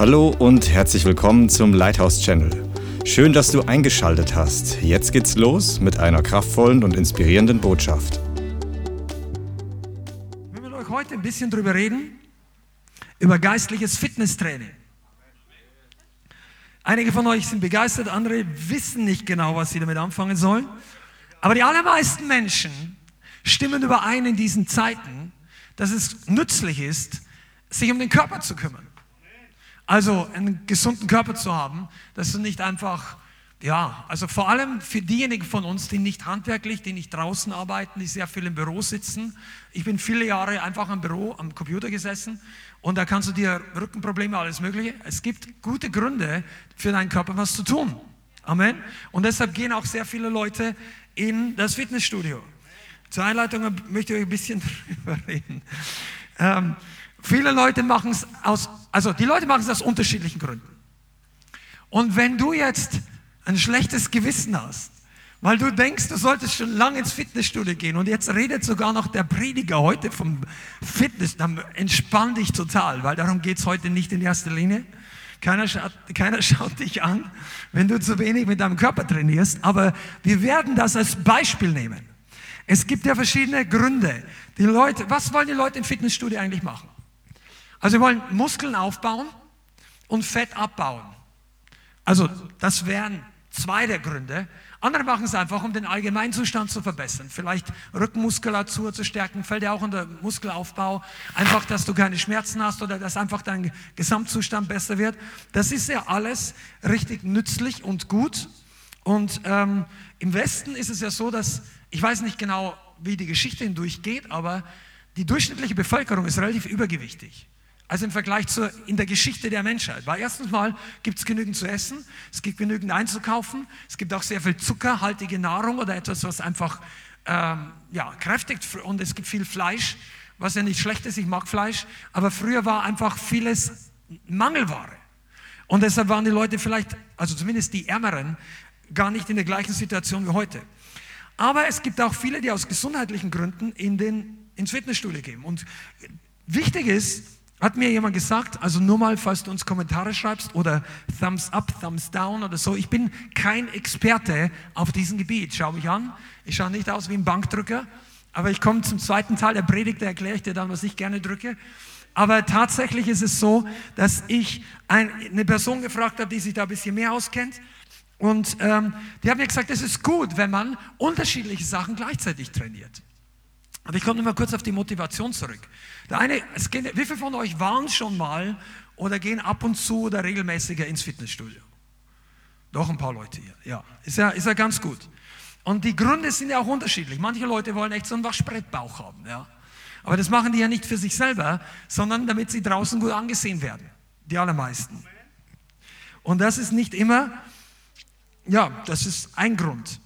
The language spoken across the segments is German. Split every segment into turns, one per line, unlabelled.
Hallo und herzlich willkommen zum Lighthouse Channel. Schön, dass du eingeschaltet hast. Jetzt geht's los mit einer kraftvollen und inspirierenden Botschaft.
Ich will euch heute ein bisschen drüber reden, über geistliches Fitnesstraining. Einige von euch sind begeistert, andere wissen nicht genau, was sie damit anfangen sollen. Aber die allermeisten Menschen stimmen überein in diesen Zeiten, dass es nützlich ist, sich um den Körper zu kümmern. Also einen gesunden Körper zu haben, dass du nicht einfach, ja, also vor allem für diejenigen von uns, die nicht handwerklich, die nicht draußen arbeiten, die sehr viel im Büro sitzen. Ich bin viele Jahre einfach im Büro, am Computer gesessen und da kannst du dir Rückenprobleme, alles Mögliche. Es gibt gute Gründe für deinen Körper was zu tun. Amen. Und deshalb gehen auch sehr viele Leute in das Fitnessstudio. Zur Einleitung möchte ich euch ein bisschen drüber reden. Ähm, viele Leute machen es aus, also die Leute machen es aus unterschiedlichen Gründen. Und wenn du jetzt ein schlechtes Gewissen hast, weil du denkst, du solltest schon lange ins Fitnessstudio gehen und jetzt redet sogar noch der Prediger heute vom Fitness, dann entspann dich total, weil darum geht es heute nicht in erster Linie. Keiner schaut, keiner schaut dich an, wenn du zu wenig mit deinem Körper trainierst, aber wir werden das als Beispiel nehmen. Es gibt ja verschiedene Gründe. Die Leute, was wollen die Leute im Fitnessstudio eigentlich machen? Also sie wollen Muskeln aufbauen und Fett abbauen. Also das wären zwei der Gründe. Andere machen es einfach, um den Allgemeinzustand zu verbessern. Vielleicht Rückenmuskulatur zu stärken, fällt ja auch unter Muskelaufbau. Einfach, dass du keine Schmerzen hast oder dass einfach dein Gesamtzustand besser wird. Das ist ja alles richtig nützlich und gut. Und ähm, im Westen ist es ja so, dass, ich weiß nicht genau, wie die Geschichte hindurchgeht, aber die durchschnittliche Bevölkerung ist relativ übergewichtig. Also im Vergleich zur, in der Geschichte der Menschheit. Weil erstens mal gibt es genügend zu essen, es gibt genügend einzukaufen, es gibt auch sehr viel zuckerhaltige Nahrung oder etwas, was einfach ähm, ja, kräftigt und es gibt viel Fleisch, was ja nicht schlecht ist, ich mag Fleisch, aber früher war einfach vieles Mangelware. Und deshalb waren die Leute vielleicht, also zumindest die Ärmeren, gar nicht in der gleichen Situation wie heute. Aber es gibt auch viele, die aus gesundheitlichen Gründen in den, ins Fitnessstudio gehen. Und wichtig ist, hat mir jemand gesagt, also nur mal, falls du uns Kommentare schreibst oder Thumbs up, Thumbs down oder so, ich bin kein Experte auf diesem Gebiet. Schau mich an, ich schaue nicht aus wie ein Bankdrücker, aber ich komme zum zweiten Teil der Predigt, da erkläre ich dir dann, was ich gerne drücke. Aber tatsächlich ist es so, dass ich eine Person gefragt habe, die sich da ein bisschen mehr auskennt. Und ähm, die haben mir gesagt, es ist gut, wenn man unterschiedliche Sachen gleichzeitig trainiert. Aber ich komme noch mal kurz auf die Motivation zurück. Der eine, geht, wie viele von euch waren schon mal oder gehen ab und zu oder regelmäßiger ins Fitnessstudio? Doch ein paar Leute hier. Ja, ist ja, ist ja ganz gut. Und die Gründe sind ja auch unterschiedlich. Manche Leute wollen echt so einen Waschbrettbauch haben, ja. Aber das machen die ja nicht für sich selber, sondern damit sie draußen gut angesehen werden. Die allermeisten. Und das ist nicht immer, ja, das ist ein Grund.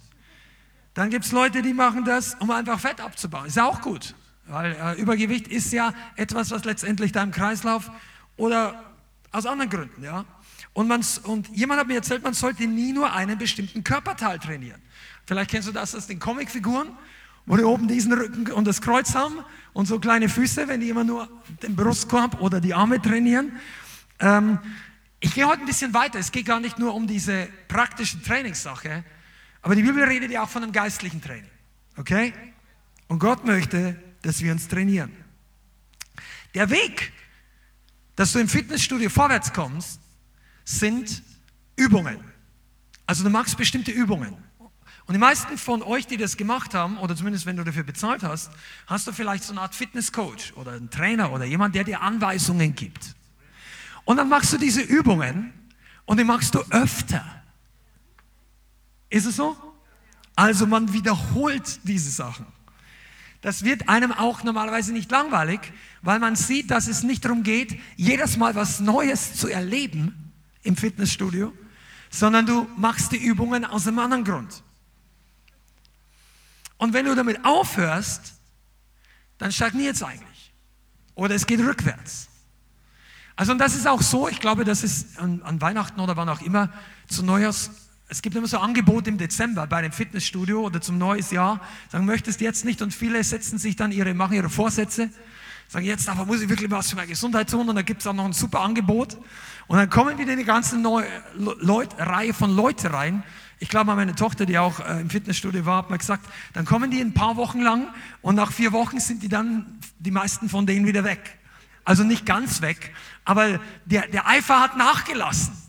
Dann gibt es Leute, die machen das, um einfach Fett abzubauen. Ist ja auch gut, weil äh, Übergewicht ist ja etwas, was letztendlich deinem Kreislauf oder aus anderen Gründen, ja. Und, man, und jemand hat mir erzählt, man sollte nie nur einen bestimmten Körperteil trainieren. Vielleicht kennst du das aus den Comicfiguren, wo die oben diesen Rücken und das Kreuz haben und so kleine Füße, wenn die immer nur den Brustkorb oder die Arme trainieren. Ähm, ich gehe heute ein bisschen weiter. Es geht gar nicht nur um diese praktische Trainingssache, aber die Bibel redet ja auch von einem geistlichen Training. Okay? Und Gott möchte, dass wir uns trainieren. Der Weg, dass du im Fitnessstudio vorwärts kommst, sind Übungen. Also du machst bestimmte Übungen. Und die meisten von euch, die das gemacht haben, oder zumindest wenn du dafür bezahlt hast, hast du vielleicht so eine Art Fitnesscoach oder einen Trainer oder jemand, der dir Anweisungen gibt. Und dann machst du diese Übungen und die machst du öfter. Ist es so? Also man wiederholt diese Sachen. Das wird einem auch normalerweise nicht langweilig, weil man sieht, dass es nicht darum geht, jedes Mal was Neues zu erleben im Fitnessstudio, sondern du machst die Übungen aus einem anderen Grund. Und wenn du damit aufhörst, dann stagniert es eigentlich. Oder es geht rückwärts. Also und das ist auch so, ich glaube, das ist an, an Weihnachten oder wann auch immer zu Neujahrs es gibt immer so Angebote im Dezember bei einem Fitnessstudio oder zum neues Jahr. Sagen, möchtest jetzt nicht und viele setzen sich dann ihre, machen ihre Vorsätze. Sagen, jetzt aber muss ich wirklich was für meine Gesundheit tun und da gibt es auch noch ein super Angebot. Und dann kommen wieder eine ganze neue Leut, Reihe von Leuten rein. Ich glaube, meine Tochter, die auch äh, im Fitnessstudio war, hat mir gesagt, dann kommen die ein paar Wochen lang und nach vier Wochen sind die dann, die meisten von denen wieder weg. Also nicht ganz weg, aber der, der Eifer hat nachgelassen.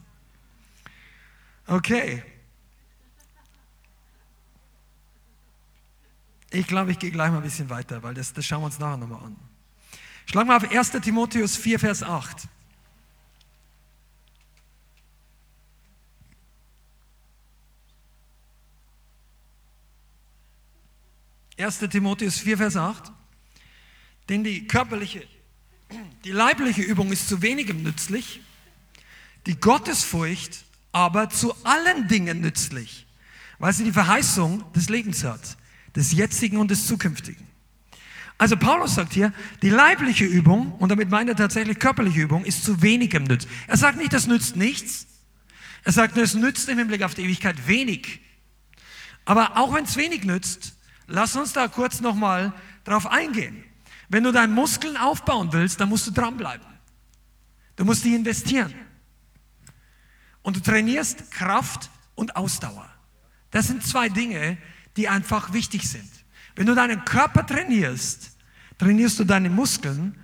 Okay. Ich glaube, ich gehe gleich mal ein bisschen weiter, weil das, das schauen wir uns nachher nochmal an. Schlagen wir auf 1. Timotheus 4, Vers 8. Erste Timotheus 4, Vers 8. Denn die körperliche, die leibliche Übung ist zu wenigem nützlich, die Gottesfurcht aber zu allen Dingen nützlich, weil sie die Verheißung des Lebens hat, des jetzigen und des zukünftigen. Also Paulus sagt hier, die leibliche Übung, und damit meint er tatsächlich körperliche Übung, ist zu wenigem nützt. Er sagt nicht, das nützt nichts. Er sagt, es nützt im Hinblick auf die Ewigkeit wenig. Aber auch wenn es wenig nützt, lass uns da kurz nochmal drauf eingehen. Wenn du deine Muskeln aufbauen willst, dann musst du dranbleiben. Du musst die investieren. Und du trainierst Kraft und Ausdauer. Das sind zwei Dinge, die einfach wichtig sind. Wenn du deinen Körper trainierst, trainierst du deine Muskeln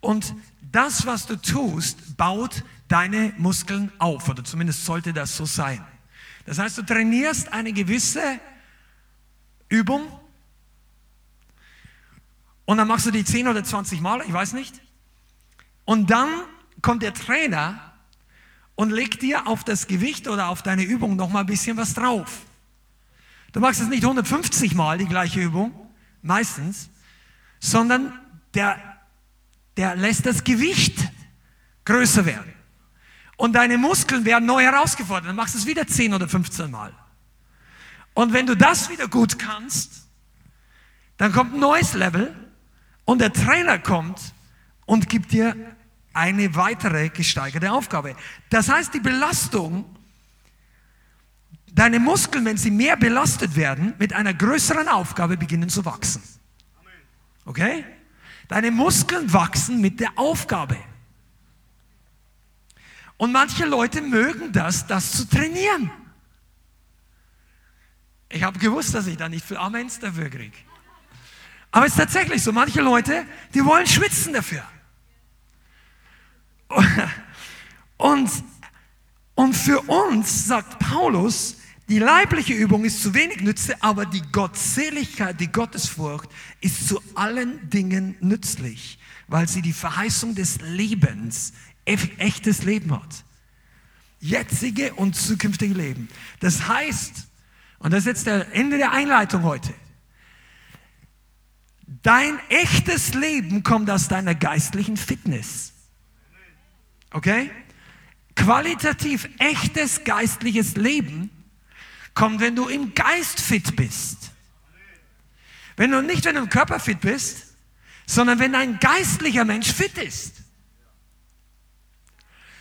und das, was du tust, baut deine Muskeln auf oder zumindest sollte das so sein. Das heißt, du trainierst eine gewisse Übung und dann machst du die 10 oder 20 Mal, ich weiß nicht. Und dann kommt der Trainer und legt dir auf das Gewicht oder auf deine Übung noch mal ein bisschen was drauf. Du machst es nicht 150 Mal, die gleiche Übung, meistens, sondern der, der lässt das Gewicht größer werden. Und deine Muskeln werden neu herausgefordert. Dann machst du es wieder 10 oder 15 Mal. Und wenn du das wieder gut kannst, dann kommt ein neues Level und der Trainer kommt und gibt dir eine weitere gesteigerte Aufgabe. Das heißt, die Belastung Deine Muskeln, wenn sie mehr belastet werden, mit einer größeren Aufgabe beginnen zu wachsen. Okay? Deine Muskeln wachsen mit der Aufgabe. Und manche Leute mögen das, das zu trainieren. Ich habe gewusst, dass ich da nicht viel Amens dafür kriege. Aber es ist tatsächlich so, manche Leute, die wollen schwitzen dafür. Und, und für uns, sagt Paulus, die leibliche Übung ist zu wenig nütze, aber die Gottseligkeit, die Gottesfurcht ist zu allen Dingen nützlich, weil sie die Verheißung des Lebens, echtes Leben hat. Jetzige und zukünftige Leben. Das heißt, und das ist jetzt der Ende der Einleitung heute, dein echtes Leben kommt aus deiner geistlichen Fitness. Okay? Qualitativ echtes geistliches Leben kommt, wenn du im Geist fit bist. Wenn du nicht, wenn du im Körper fit bist, sondern wenn ein geistlicher Mensch fit ist.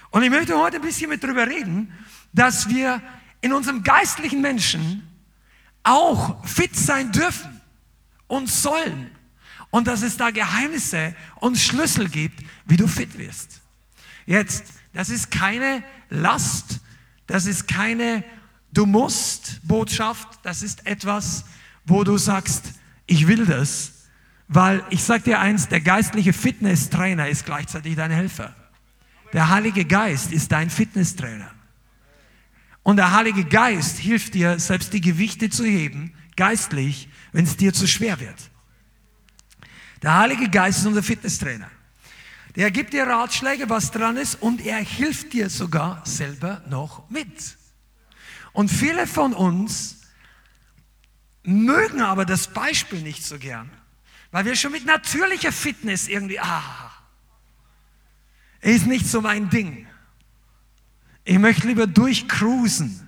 Und ich möchte heute ein bisschen mit drüber reden, dass wir in unserem geistlichen Menschen auch fit sein dürfen und sollen. Und dass es da Geheimnisse und Schlüssel gibt, wie du fit wirst. Jetzt, das ist keine Last, das ist keine Du musst Botschaft, das ist etwas, wo du sagst, ich will das, weil ich sag dir eins, der geistliche Fitnesstrainer ist gleichzeitig dein Helfer. Der Heilige Geist ist dein Fitnesstrainer. Und der Heilige Geist hilft dir, selbst die Gewichte zu heben, geistlich, wenn es dir zu schwer wird. Der Heilige Geist ist unser Fitnesstrainer. Der gibt dir Ratschläge, was dran ist, und er hilft dir sogar selber noch mit. Und viele von uns mögen aber das Beispiel nicht so gern, weil wir schon mit natürlicher Fitness irgendwie, ah, ist nicht so mein Ding. Ich möchte lieber durchcruisen.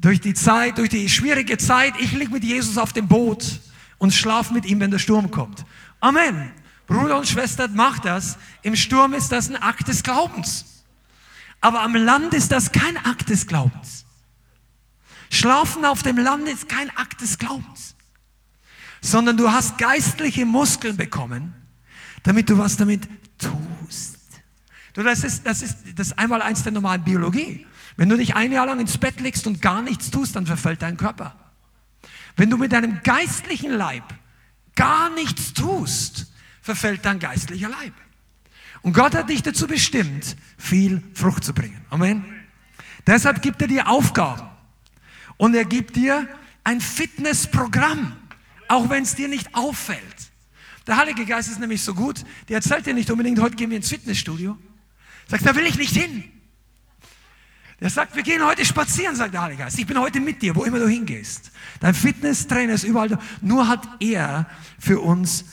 Durch die Zeit, durch die schwierige Zeit. Ich liege mit Jesus auf dem Boot und schlafe mit ihm, wenn der Sturm kommt. Amen. Bruder und Schwester, macht das. Im Sturm ist das ein Akt des Glaubens. Aber am Land ist das kein Akt des Glaubens. Schlafen auf dem Land ist kein Akt des Glaubens, sondern du hast geistliche Muskeln bekommen, damit du was damit tust. Du, das ist, das ist, das ist einmal eins der normalen Biologie. Wenn du dich ein Jahr lang ins Bett legst und gar nichts tust, dann verfällt dein Körper. Wenn du mit deinem geistlichen Leib gar nichts tust, verfällt dein geistlicher Leib. Und Gott hat dich dazu bestimmt, viel Frucht zu bringen. Amen. Deshalb gibt er dir Aufgaben. Und er gibt dir ein Fitnessprogramm, auch wenn es dir nicht auffällt. Der Heilige Geist ist nämlich so gut, der erzählt dir nicht unbedingt, heute gehen wir ins Fitnessstudio. Sagt, da will ich nicht hin. Der sagt, wir gehen heute spazieren, sagt der Heilige Geist. Ich bin heute mit dir, wo immer du hingehst. Dein Fitnesstrainer ist überall da. Nur hat er für uns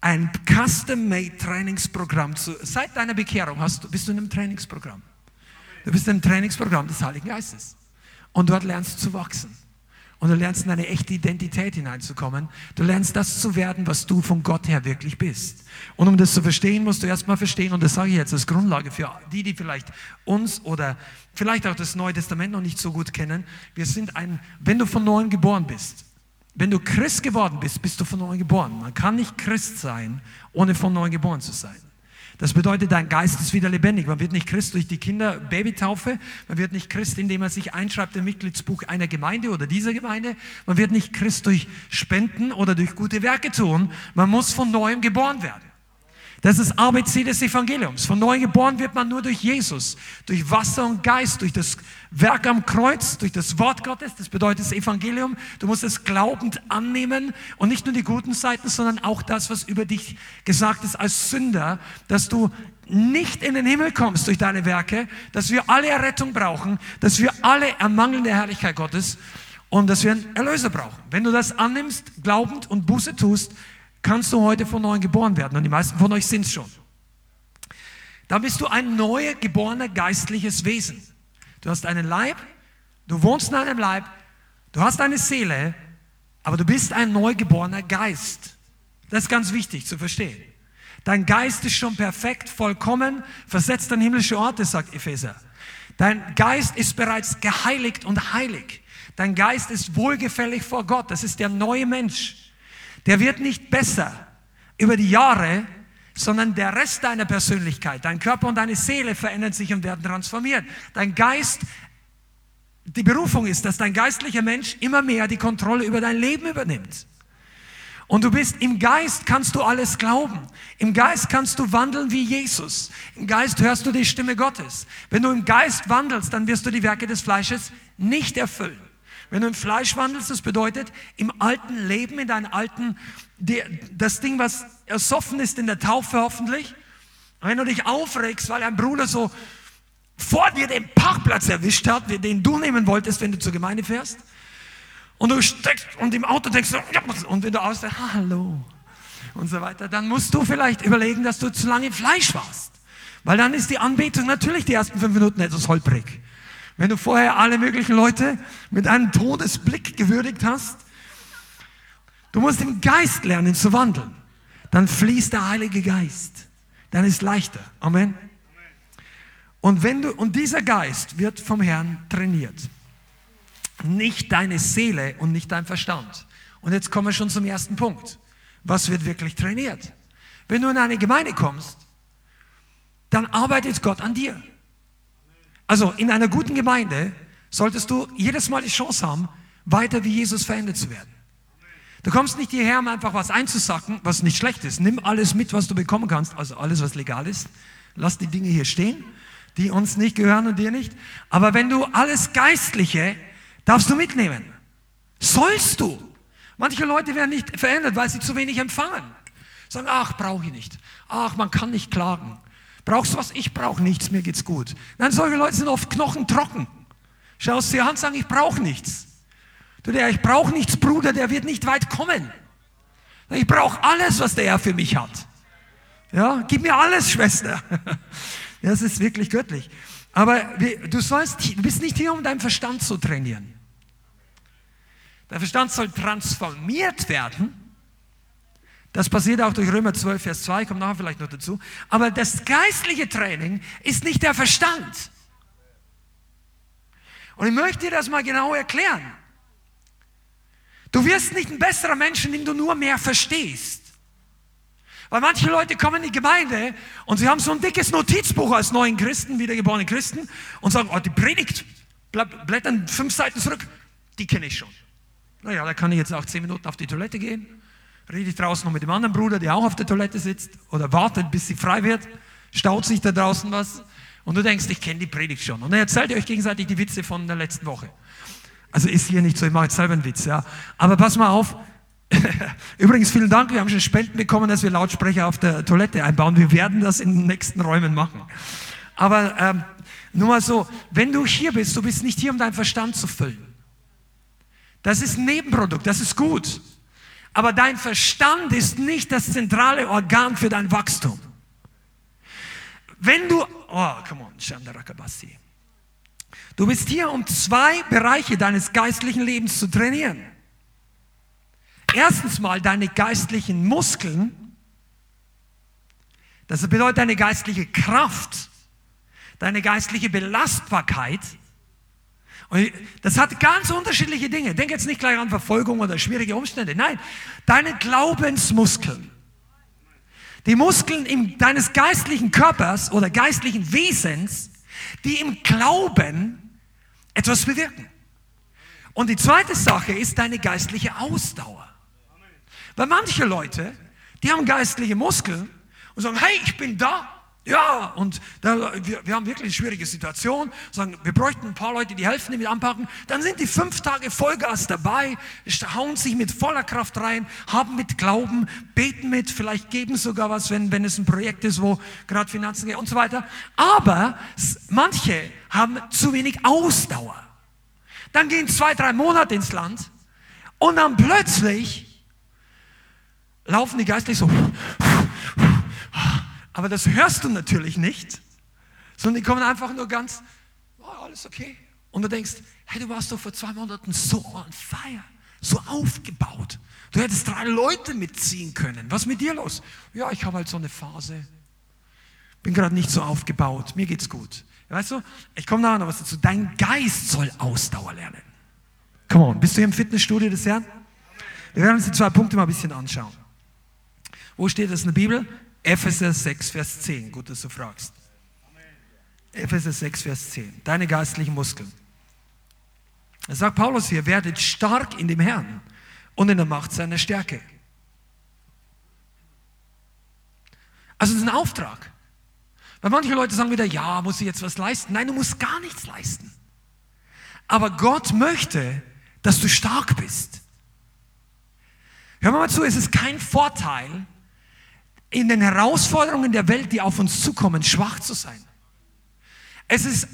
ein Custom-Made Trainingsprogramm. Zu, seit deiner Bekehrung hast du, bist du in einem Trainingsprogramm. Du bist in einem Trainingsprogramm des Heiligen Geistes. Und dort lernst du zu wachsen. Und du lernst in eine echte Identität hineinzukommen. Du lernst das zu werden, was du von Gott her wirklich bist. Und um das zu verstehen, musst du erstmal verstehen, und das sage ich jetzt als Grundlage für die, die vielleicht uns oder vielleicht auch das Neue Testament noch nicht so gut kennen. Wir sind ein, wenn du von neuem geboren bist, wenn du Christ geworden bist, bist du von neuem geboren. Man kann nicht Christ sein, ohne von neuem geboren zu sein. Das bedeutet, dein Geist ist wieder lebendig. Man wird nicht Christ durch die Kinder Babytaufe, man wird nicht Christ, indem man sich einschreibt im Mitgliedsbuch einer Gemeinde oder dieser Gemeinde, man wird nicht Christ durch Spenden oder durch gute Werke tun, man muss von neuem geboren werden. Das ist ABC des Evangeliums. Von neu geboren wird man nur durch Jesus, durch Wasser und Geist, durch das Werk am Kreuz, durch das Wort Gottes. Das bedeutet das Evangelium. Du musst es glaubend annehmen und nicht nur die guten Seiten, sondern auch das, was über dich gesagt ist als Sünder, dass du nicht in den Himmel kommst durch deine Werke, dass wir alle Errettung brauchen, dass wir alle ermangeln der Herrlichkeit Gottes und dass wir einen Erlöser brauchen. Wenn du das annimmst, glaubend und Buße tust, kannst du heute von neuem geboren werden. Und die meisten von euch sind es schon. Dann bist du ein neu geborener geistliches Wesen. Du hast einen Leib, du wohnst in einem Leib, du hast eine Seele, aber du bist ein neugeborener Geist. Das ist ganz wichtig zu verstehen. Dein Geist ist schon perfekt, vollkommen, versetzt an himmlische Orte, sagt Epheser. Dein Geist ist bereits geheiligt und heilig. Dein Geist ist wohlgefällig vor Gott. Das ist der neue Mensch der wird nicht besser über die Jahre, sondern der Rest deiner Persönlichkeit, dein Körper und deine Seele verändern sich und werden transformiert. Dein Geist, die Berufung ist, dass dein geistlicher Mensch immer mehr die Kontrolle über dein Leben übernimmt. Und du bist im Geist kannst du alles glauben. Im Geist kannst du wandeln wie Jesus. Im Geist hörst du die Stimme Gottes. Wenn du im Geist wandelst, dann wirst du die Werke des Fleisches nicht erfüllen. Wenn du im Fleisch wandelst, das bedeutet im alten Leben, in deinem alten, das Ding, was ersoffen ist in der Taufe hoffentlich. Wenn du dich aufregst, weil ein Bruder so vor dir den Parkplatz erwischt hat, den du nehmen wolltest, wenn du zur Gemeinde fährst. Und du steckst und im Auto denkst und wenn du ausdenkst, hallo und so weiter, dann musst du vielleicht überlegen, dass du zu lange im Fleisch warst. Weil dann ist die Anbetung natürlich die ersten fünf Minuten etwas holprig. Wenn du vorher alle möglichen Leute mit einem Todesblick gewürdigt hast, du musst im Geist lernen zu wandeln. Dann fließt der Heilige Geist. Dann ist leichter. Amen. Und wenn du, und dieser Geist wird vom Herrn trainiert. Nicht deine Seele und nicht dein Verstand. Und jetzt kommen wir schon zum ersten Punkt. Was wird wirklich trainiert? Wenn du in eine Gemeinde kommst, dann arbeitet Gott an dir. Also in einer guten Gemeinde solltest du jedes Mal die Chance haben, weiter wie Jesus verändert zu werden. Du kommst nicht hierher, um einfach was einzusacken, was nicht schlecht ist. Nimm alles mit, was du bekommen kannst, also alles, was legal ist. Lass die Dinge hier stehen, die uns nicht gehören und dir nicht. Aber wenn du alles Geistliche, darfst du mitnehmen. Sollst du. Manche Leute werden nicht verändert, weil sie zu wenig empfangen. Sagen, ach, brauche ich nicht. Ach, man kann nicht klagen. Brauchst was? Ich brauche nichts, mir geht's gut. Nein, solche Leute sind oft knochentrocken. Schaust dir an und sagen, ich brauche nichts. Du, der, ich brauche nichts, Bruder, der wird nicht weit kommen. Ich brauche alles, was der Herr für mich hat. Ja, gib mir alles, Schwester. Das ist wirklich göttlich. Aber du sollst, du bist nicht hier, um deinen Verstand zu trainieren. Der Verstand soll transformiert werden das passiert auch durch Römer 12, Vers 2, kommt nachher vielleicht noch dazu. Aber das geistliche Training ist nicht der Verstand. Und ich möchte dir das mal genau erklären. Du wirst nicht ein besserer Mensch, indem du nur mehr verstehst. Weil manche Leute kommen in die Gemeinde und sie haben so ein dickes Notizbuch als neuen Christen, wiedergeborene Christen und sagen, oh, die Predigt, blättern fünf Seiten zurück, die kenne ich schon. Naja, da kann ich jetzt auch zehn Minuten auf die Toilette gehen, rede ich draußen noch mit dem anderen Bruder, der auch auf der Toilette sitzt oder wartet, bis sie frei wird, staut sich da draußen was und du denkst, ich kenne die Predigt schon. Und dann erzählt ihr euch gegenseitig die Witze von der letzten Woche. Also ist hier nicht so, ich mache jetzt selber einen Witz, ja. Aber pass mal auf. Übrigens, vielen Dank, wir haben schon Spenden bekommen, dass wir Lautsprecher auf der Toilette einbauen. Wir werden das in den nächsten Räumen machen. Aber ähm, nur mal so, wenn du hier bist, du bist nicht hier, um deinen Verstand zu füllen. Das ist ein Nebenprodukt, das ist gut. Aber dein Verstand ist nicht das zentrale Organ für dein Wachstum. Wenn du, oh, come on, Shandarakabasi. Du bist hier, um zwei Bereiche deines geistlichen Lebens zu trainieren. Erstens mal deine geistlichen Muskeln. Das bedeutet deine geistliche Kraft, deine geistliche Belastbarkeit. Und das hat ganz unterschiedliche Dinge. Denk jetzt nicht gleich an Verfolgung oder schwierige Umstände. Nein, deine Glaubensmuskeln. Die Muskeln im, deines geistlichen Körpers oder geistlichen Wesens, die im Glauben etwas bewirken. Und die zweite Sache ist deine geistliche Ausdauer. Weil manche Leute, die haben geistliche Muskeln und sagen, hey, ich bin da, ja, und da, wir, wir haben wirklich eine schwierige Situation. Sagen, wir bräuchten ein paar Leute, die helfen, die mit anpacken. Dann sind die fünf Tage Vollgas dabei, hauen sich mit voller Kraft rein, haben mit Glauben, beten mit, vielleicht geben sogar was, wenn, wenn es ein Projekt ist, wo gerade Finanzen gehen und so weiter. Aber manche haben zu wenig Ausdauer. Dann gehen zwei, drei Monate ins Land und dann plötzlich laufen die geistlich so aber das hörst du natürlich nicht, sondern die kommen einfach nur ganz, oh, alles okay. Und du denkst, hey, du warst doch vor zwei Monaten so on fire, so aufgebaut. Du hättest drei Leute mitziehen können. Was ist mit dir los? Ja, ich habe halt so eine Phase. Bin gerade nicht so aufgebaut. Mir geht's gut. Weißt du, ich komme nachher noch was dazu. Dein Geist soll Ausdauer lernen. Come on, bist du hier im Fitnessstudio des Herrn? Wir werden uns die zwei Punkte mal ein bisschen anschauen. Wo steht das in der Bibel? Epheser 6, Vers 10. Gut, dass du fragst. Epheser 6, Vers 10. Deine geistlichen Muskeln. Da sagt Paulus hier, werdet stark in dem Herrn und in der Macht seiner Stärke. Also es ist ein Auftrag. Weil manche Leute sagen wieder, ja, muss ich jetzt was leisten? Nein, du musst gar nichts leisten. Aber Gott möchte, dass du stark bist. Hör mal zu, es ist kein Vorteil, in den Herausforderungen der Welt, die auf uns zukommen, schwach zu sein. Es ist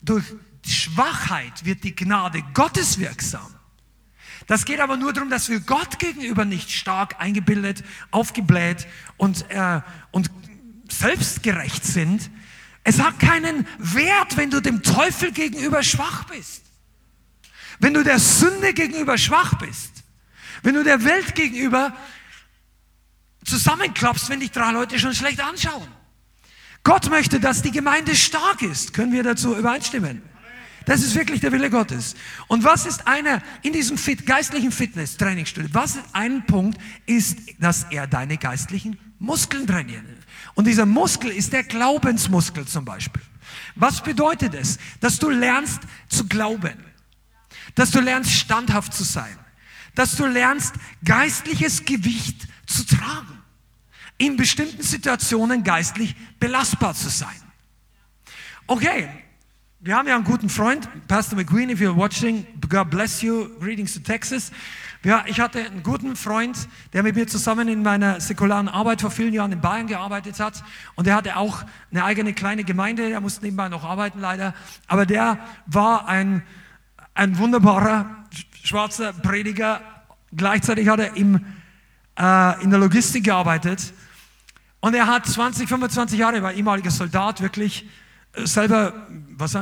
durch Schwachheit wird die Gnade Gottes wirksam. Das geht aber nur darum, dass wir Gott gegenüber nicht stark eingebildet, aufgebläht und, äh, und selbstgerecht sind. Es hat keinen Wert, wenn du dem Teufel gegenüber schwach bist. Wenn du der Sünde gegenüber schwach bist. Wenn du der Welt gegenüber zusammenklappst, wenn dich drei Leute schon schlecht anschauen. Gott möchte, dass die Gemeinde stark ist. Können wir dazu übereinstimmen? Das ist wirklich der Wille Gottes. Und was ist einer in diesem fit, geistlichen Fitness-Trainingsstudio? Was ist ein Punkt, ist, dass er deine geistlichen Muskeln trainiert. Und dieser Muskel ist der Glaubensmuskel zum Beispiel. Was bedeutet es? Dass du lernst zu glauben. Dass du lernst standhaft zu sein. Dass du lernst geistliches Gewicht zu tragen in bestimmten Situationen geistlich belastbar zu sein. Okay, wir haben ja einen guten Freund, Pastor McQueen, if you're watching, God bless you, greetings to Texas. Ja, ich hatte einen guten Freund, der mit mir zusammen in meiner säkularen Arbeit vor vielen Jahren in Bayern gearbeitet hat. Und der hatte auch eine eigene kleine Gemeinde, der musste nebenbei noch arbeiten leider. Aber der war ein, ein wunderbarer schwarzer Prediger. Gleichzeitig hat er im, äh, in der Logistik gearbeitet und er hat 20, 25 Jahre, war ehemaliger Soldat, wirklich äh, selber was,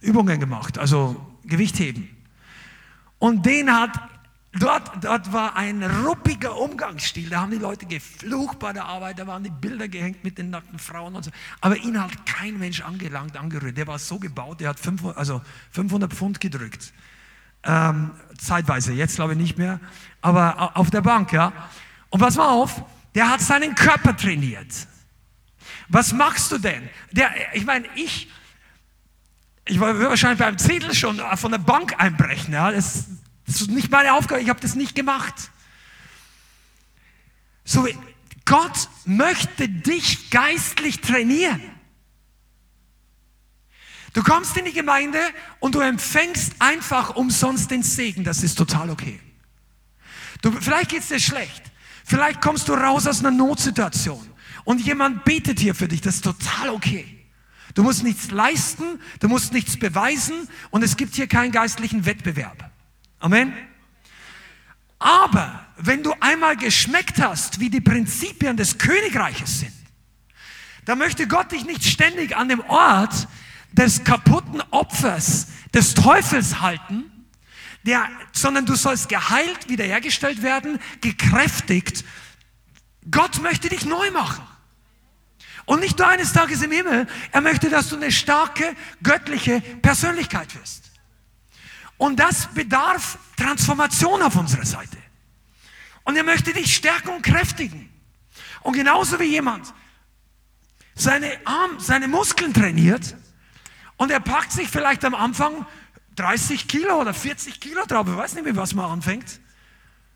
Übungen gemacht, also Gewichtheben. Und den hat, dort, dort war ein ruppiger Umgangsstil. Da haben die Leute geflucht bei der Arbeit, da waren die Bilder gehängt mit den nackten Frauen und so. Aber ihn hat kein Mensch angelangt, angerührt. Der war so gebaut, der hat 500, also 500 Pfund gedrückt. Ähm, zeitweise, jetzt glaube ich nicht mehr. Aber auf der Bank, ja. Und pass mal auf, der hat seinen Körper trainiert. Was machst du denn? Der, ich meine, ich, ich würde wahrscheinlich beim Zettel schon von der Bank einbrechen. Ja? Das, das ist nicht meine Aufgabe, ich habe das nicht gemacht. So, Gott möchte dich geistlich trainieren. Du kommst in die Gemeinde und du empfängst einfach umsonst den Segen. Das ist total okay. Du, vielleicht geht's dir schlecht. Vielleicht kommst du raus aus einer Notsituation und jemand betet hier für dich. Das ist total okay. Du musst nichts leisten, du musst nichts beweisen und es gibt hier keinen geistlichen Wettbewerb. Amen. Aber wenn du einmal geschmeckt hast, wie die Prinzipien des Königreiches sind, dann möchte Gott dich nicht ständig an dem Ort des kaputten Opfers des Teufels halten, der, sondern du sollst geheilt, wiederhergestellt werden, gekräftigt. Gott möchte dich neu machen. Und nicht nur eines Tages im Himmel, er möchte, dass du eine starke, göttliche Persönlichkeit wirst. Und das bedarf Transformation auf unserer Seite. Und er möchte dich stärken und kräftigen. Und genauso wie jemand seine Arm, seine Muskeln trainiert und er packt sich vielleicht am Anfang 30 Kilo oder 40 Kilo drauf. Ich weiß nicht, mit was man anfängt.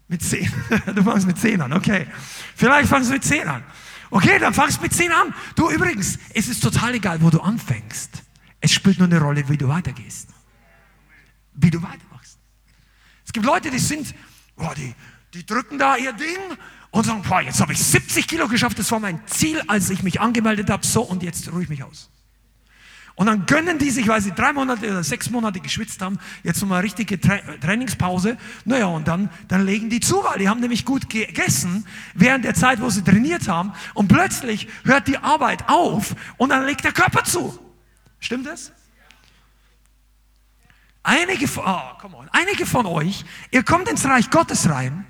Mit 10. Du fangst mit 10 an, okay. Vielleicht fangst du mit 10 an. Okay, dann fangst du mit 10 an. Du übrigens, es ist total egal, wo du anfängst. Es spielt nur eine Rolle, wie du weitergehst. Wie du weitermachst. Es gibt Leute, die sind, oh, die, die drücken da ihr Ding und sagen, boah, jetzt habe ich 70 Kilo geschafft, das war mein Ziel, als ich mich angemeldet habe, so und jetzt ruhe ich mich aus. Und dann gönnen die sich, weil sie drei Monate oder sechs Monate geschwitzt haben, jetzt nochmal richtige Tra Trainingspause. Naja, und dann, dann legen die zu, weil die haben nämlich gut gegessen während der Zeit, wo sie trainiert haben. Und plötzlich hört die Arbeit auf und dann legt der Körper zu. Stimmt das? Einige, oh, come on, einige von euch, ihr kommt ins Reich Gottes rein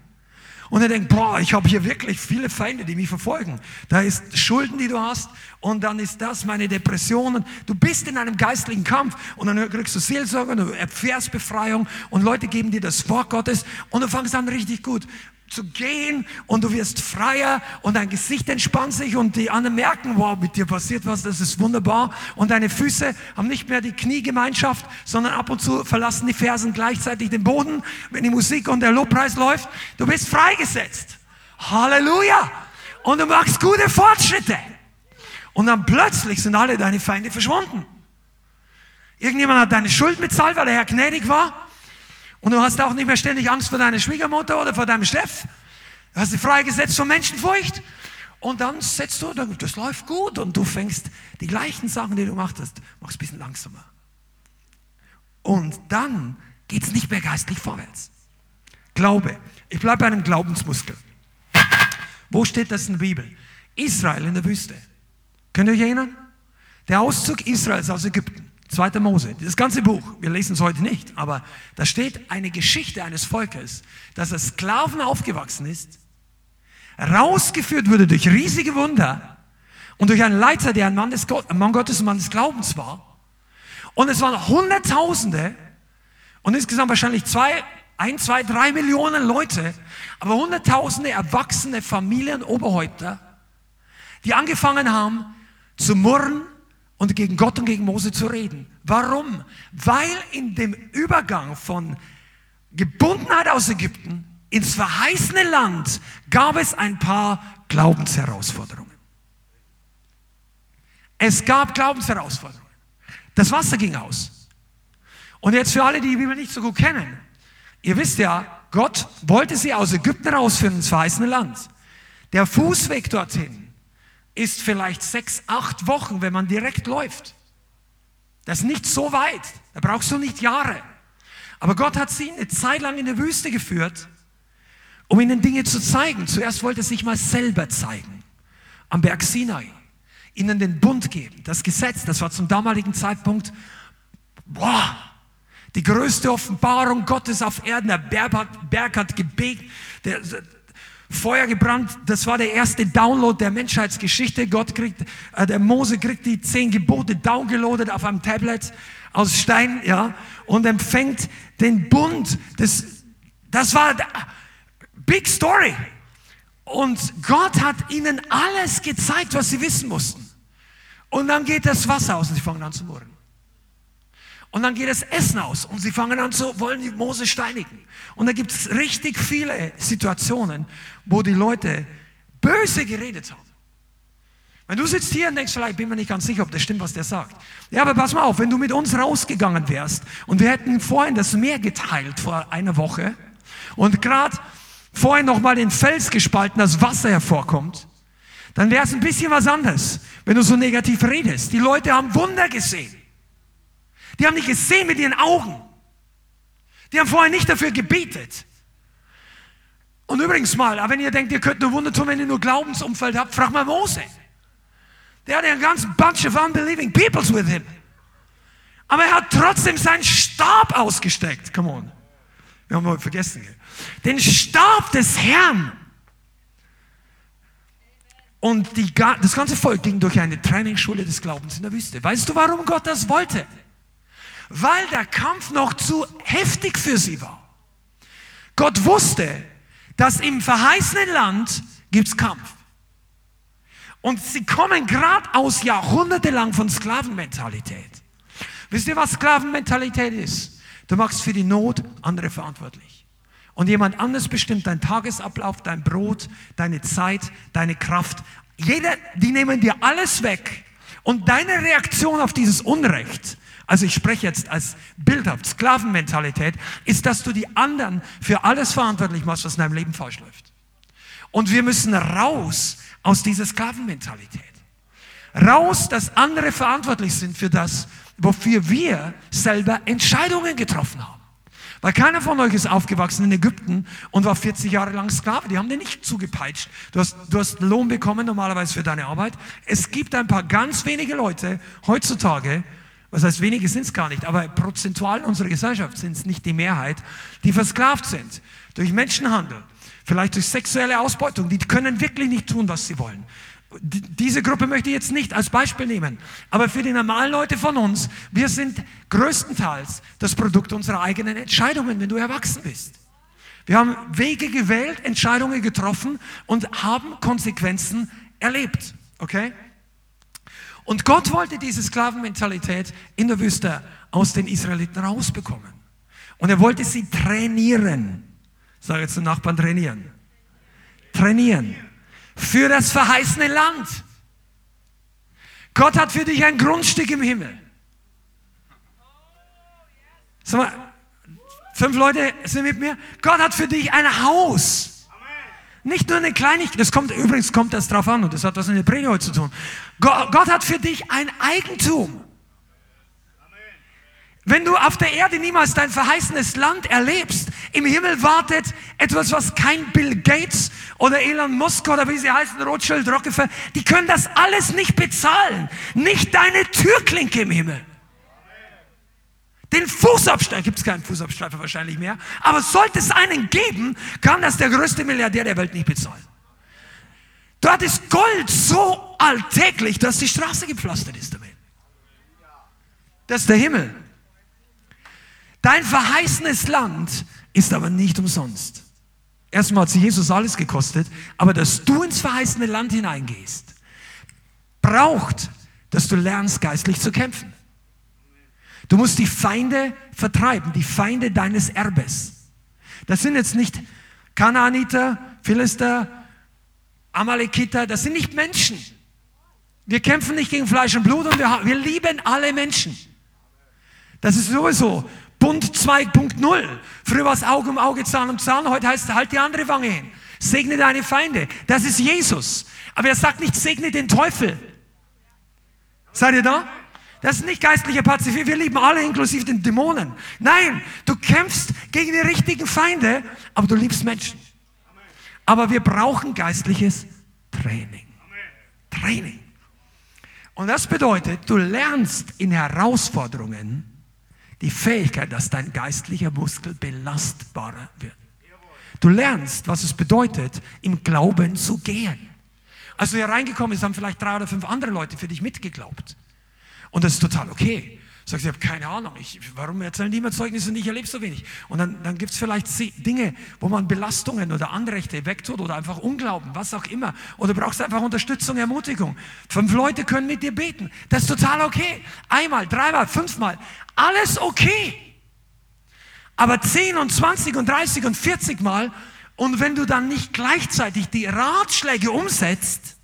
und er denkt, boah, ich habe hier wirklich viele Feinde, die mich verfolgen. Da ist Schulden, die du hast und dann ist das meine Depressionen. Du bist in einem geistlichen Kampf und dann kriegst du Seelsorge, du erfährst Befreiung und Leute geben dir das Wort Gottes und du fängst an richtig gut zu gehen und du wirst freier und dein Gesicht entspannt sich und die anderen merken, wow, mit dir passiert was, das ist wunderbar und deine Füße haben nicht mehr die Kniegemeinschaft, sondern ab und zu verlassen die Fersen gleichzeitig den Boden, wenn die Musik und der Lobpreis läuft. Du bist freigesetzt. Halleluja! Und du machst gute Fortschritte. Und dann plötzlich sind alle deine Feinde verschwunden. Irgendjemand hat deine Schuld bezahlt, weil der Herr gnädig war. Und du hast auch nicht mehr ständig Angst vor deiner Schwiegermutter oder vor deinem Chef. Du hast dich freigesetzt von Menschenfurcht. Und dann setzt du, das läuft gut und du fängst die gleichen Sachen, die du gemacht hast, machst ein bisschen langsamer. Und dann geht es nicht mehr geistlich vorwärts. Glaube. Ich bleibe bei einem Glaubensmuskel. Wo steht das in der Bibel? Israel in der Wüste. Könnt ihr euch erinnern? Der Auszug Israels aus Ägypten. 2. Mose, das ganze Buch, wir lesen es heute nicht, aber da steht eine Geschichte eines Volkes, das als Sklaven aufgewachsen ist, rausgeführt wurde durch riesige Wunder und durch einen Leiter, der ein Mann, des Gott, ein Mann Gottes und Mann des Glaubens war. Und es waren Hunderttausende und insgesamt wahrscheinlich zwei, ein, zwei, drei Millionen Leute, aber Hunderttausende erwachsene Familien, Oberhäupter, die angefangen haben zu murren, und gegen Gott und gegen Mose zu reden. Warum? Weil in dem Übergang von Gebundenheit aus Ägypten ins verheißene Land gab es ein paar Glaubensherausforderungen. Es gab Glaubensherausforderungen. Das Wasser ging aus. Und jetzt für alle, die die Bibel nicht so gut kennen, ihr wisst ja, Gott wollte sie aus Ägypten rausführen ins verheißene Land. Der Fußweg dorthin ist vielleicht sechs, acht Wochen, wenn man direkt läuft. Das ist nicht so weit. Da brauchst du nicht Jahre. Aber Gott hat sie eine Zeit lang in der Wüste geführt, um ihnen Dinge zu zeigen. Zuerst wollte er sich mal selber zeigen. Am Berg Sinai. Ihnen den Bund geben. Das Gesetz, das war zum damaligen Zeitpunkt, boah, die größte Offenbarung Gottes auf Erden. Der Berg hat, Berg hat gebegt. Der, Feuer gebrannt. Das war der erste Download der Menschheitsgeschichte. Gott kriegt, äh, der Mose kriegt die zehn Gebote downgeloadet auf einem Tablet aus Stein, ja, und empfängt den Bund. Das, das war Big Story. Und Gott hat ihnen alles gezeigt, was sie wissen mussten. Und dann geht das Wasser aus und sie fangen an zu murren. Und dann geht das Essen aus und sie fangen an zu, wollen die Mose steinigen. Und da gibt es richtig viele Situationen, wo die Leute böse geredet haben. Wenn du sitzt hier und denkst, vielleicht bin mir nicht ganz sicher, ob das stimmt, was der sagt. Ja, aber pass mal auf, wenn du mit uns rausgegangen wärst und wir hätten vorhin das Meer geteilt vor einer Woche und gerade vorhin nochmal den Fels gespalten, das Wasser hervorkommt, dann wäre es ein bisschen was anderes, wenn du so negativ redest. Die Leute haben Wunder gesehen. Die haben dich gesehen mit ihren Augen. Die haben vorher nicht dafür gebetet. Und übrigens mal, wenn ihr denkt, ihr könnt nur Wunder tun, wenn ihr nur Glaubensumfeld habt, frag mal Mose. Der hatte ein ganz bunch of unbelieving peoples with him. Aber er hat trotzdem seinen Stab ausgesteckt. Come on. Wir haben heute vergessen. Den Stab des Herrn. Und die, das ganze Volk ging durch eine Trainingsschule des Glaubens in der Wüste. Weißt du, warum Gott das wollte? Weil der Kampf noch zu heftig für sie war. Gott wusste, dass im verheißenen Land gibt's Kampf. Und sie kommen gerade aus jahrhundertelang von Sklavenmentalität. Wisst ihr, was Sklavenmentalität ist? Du machst für die Not andere verantwortlich. Und jemand anders bestimmt deinen Tagesablauf, dein Brot, deine Zeit, deine Kraft. Jeder, die nehmen dir alles weg. Und deine Reaktion auf dieses Unrecht, also ich spreche jetzt als bildhaft, Sklavenmentalität, ist, dass du die anderen für alles verantwortlich machst, was in deinem Leben falsch läuft. Und wir müssen raus aus dieser Sklavenmentalität. Raus, dass andere verantwortlich sind für das, wofür wir selber Entscheidungen getroffen haben. Weil keiner von euch ist aufgewachsen in Ägypten und war 40 Jahre lang Sklave. Die haben dir nicht zugepeitscht. Du hast, du hast Lohn bekommen normalerweise für deine Arbeit. Es gibt ein paar ganz wenige Leute heutzutage, was heißt wenige sind es gar nicht, aber prozentual in unserer Gesellschaft sind es nicht die Mehrheit, die versklavt sind durch Menschenhandel vielleicht durch sexuelle Ausbeutung. Die können wirklich nicht tun, was sie wollen. Diese Gruppe möchte ich jetzt nicht als Beispiel nehmen. Aber für die normalen Leute von uns, wir sind größtenteils das Produkt unserer eigenen Entscheidungen, wenn du erwachsen bist. Wir haben Wege gewählt, Entscheidungen getroffen und haben Konsequenzen erlebt. Okay? Und Gott wollte diese Sklavenmentalität in der Wüste aus den Israeliten rausbekommen. Und er wollte sie trainieren. Sag jetzt zum Nachbarn trainieren. Trainieren. Für das verheißene Land. Gott hat für dich ein Grundstück im Himmel. Sag mal, fünf Leute sind mit mir. Gott hat für dich ein Haus. Nicht nur eine Kleinigkeit. Das kommt, übrigens kommt das drauf an und das hat was in der Predigt heute zu tun. Gott, hat für dich ein Eigentum. Wenn du auf der Erde niemals dein verheißenes Land erlebst, im Himmel wartet etwas, was kein Bill Gates oder Elon Musk oder wie sie heißen, Rothschild, Rockefeller, die können das alles nicht bezahlen. Nicht deine Türklinke im Himmel. Den Fußabstreifer, gibt es keinen Fußabstreifer wahrscheinlich mehr, aber sollte es einen geben, kann das der größte Milliardär der Welt nicht bezahlen. Dort ist Gold so alltäglich, dass die Straße gepflastert ist damit. Das ist der Himmel. Dein verheißenes Land ist aber nicht umsonst. Erstmal hat sie Jesus alles gekostet, aber dass du ins verheißene Land hineingehst, braucht, dass du lernst, geistlich zu kämpfen. Du musst die Feinde vertreiben, die Feinde deines Erbes. Das sind jetzt nicht Kanaaniter, Philister, Amalekiter, das sind nicht Menschen. Wir kämpfen nicht gegen Fleisch und Blut und wir, wir lieben alle Menschen. Das ist sowieso Bund 2.0. Früher war es Auge um Auge, Zahn um Zahn. Heute heißt es, halt die andere Wange hin. Segne deine Feinde. Das ist Jesus. Aber er sagt nicht, segne den Teufel. Seid ihr da? Das ist nicht geistlicher Pazifismus. Wir lieben alle, inklusive den Dämonen. Nein, du kämpfst gegen die richtigen Feinde, aber du liebst Menschen. Aber wir brauchen geistliches Training. Training. Und das bedeutet, du lernst in Herausforderungen, die Fähigkeit, dass dein geistlicher Muskel belastbarer wird. Du lernst, was es bedeutet, im Glauben zu gehen. Als du hier reingekommen bist, haben vielleicht drei oder fünf andere Leute für dich mitgeglaubt. Und das ist total okay. Sagst du, ich habe keine Ahnung, ich, warum erzählen die immer Zeugnisse und ich erlebe so wenig? Und dann, dann gibt es vielleicht Dinge, wo man Belastungen oder Anrechte wegtut oder einfach Unglauben, was auch immer. Oder brauchst einfach Unterstützung, Ermutigung. Fünf Leute können mit dir beten. Das ist total okay. Einmal, dreimal, fünfmal. Alles okay. Aber zehn und zwanzig und dreißig und vierzig Mal und wenn du dann nicht gleichzeitig die Ratschläge umsetzt,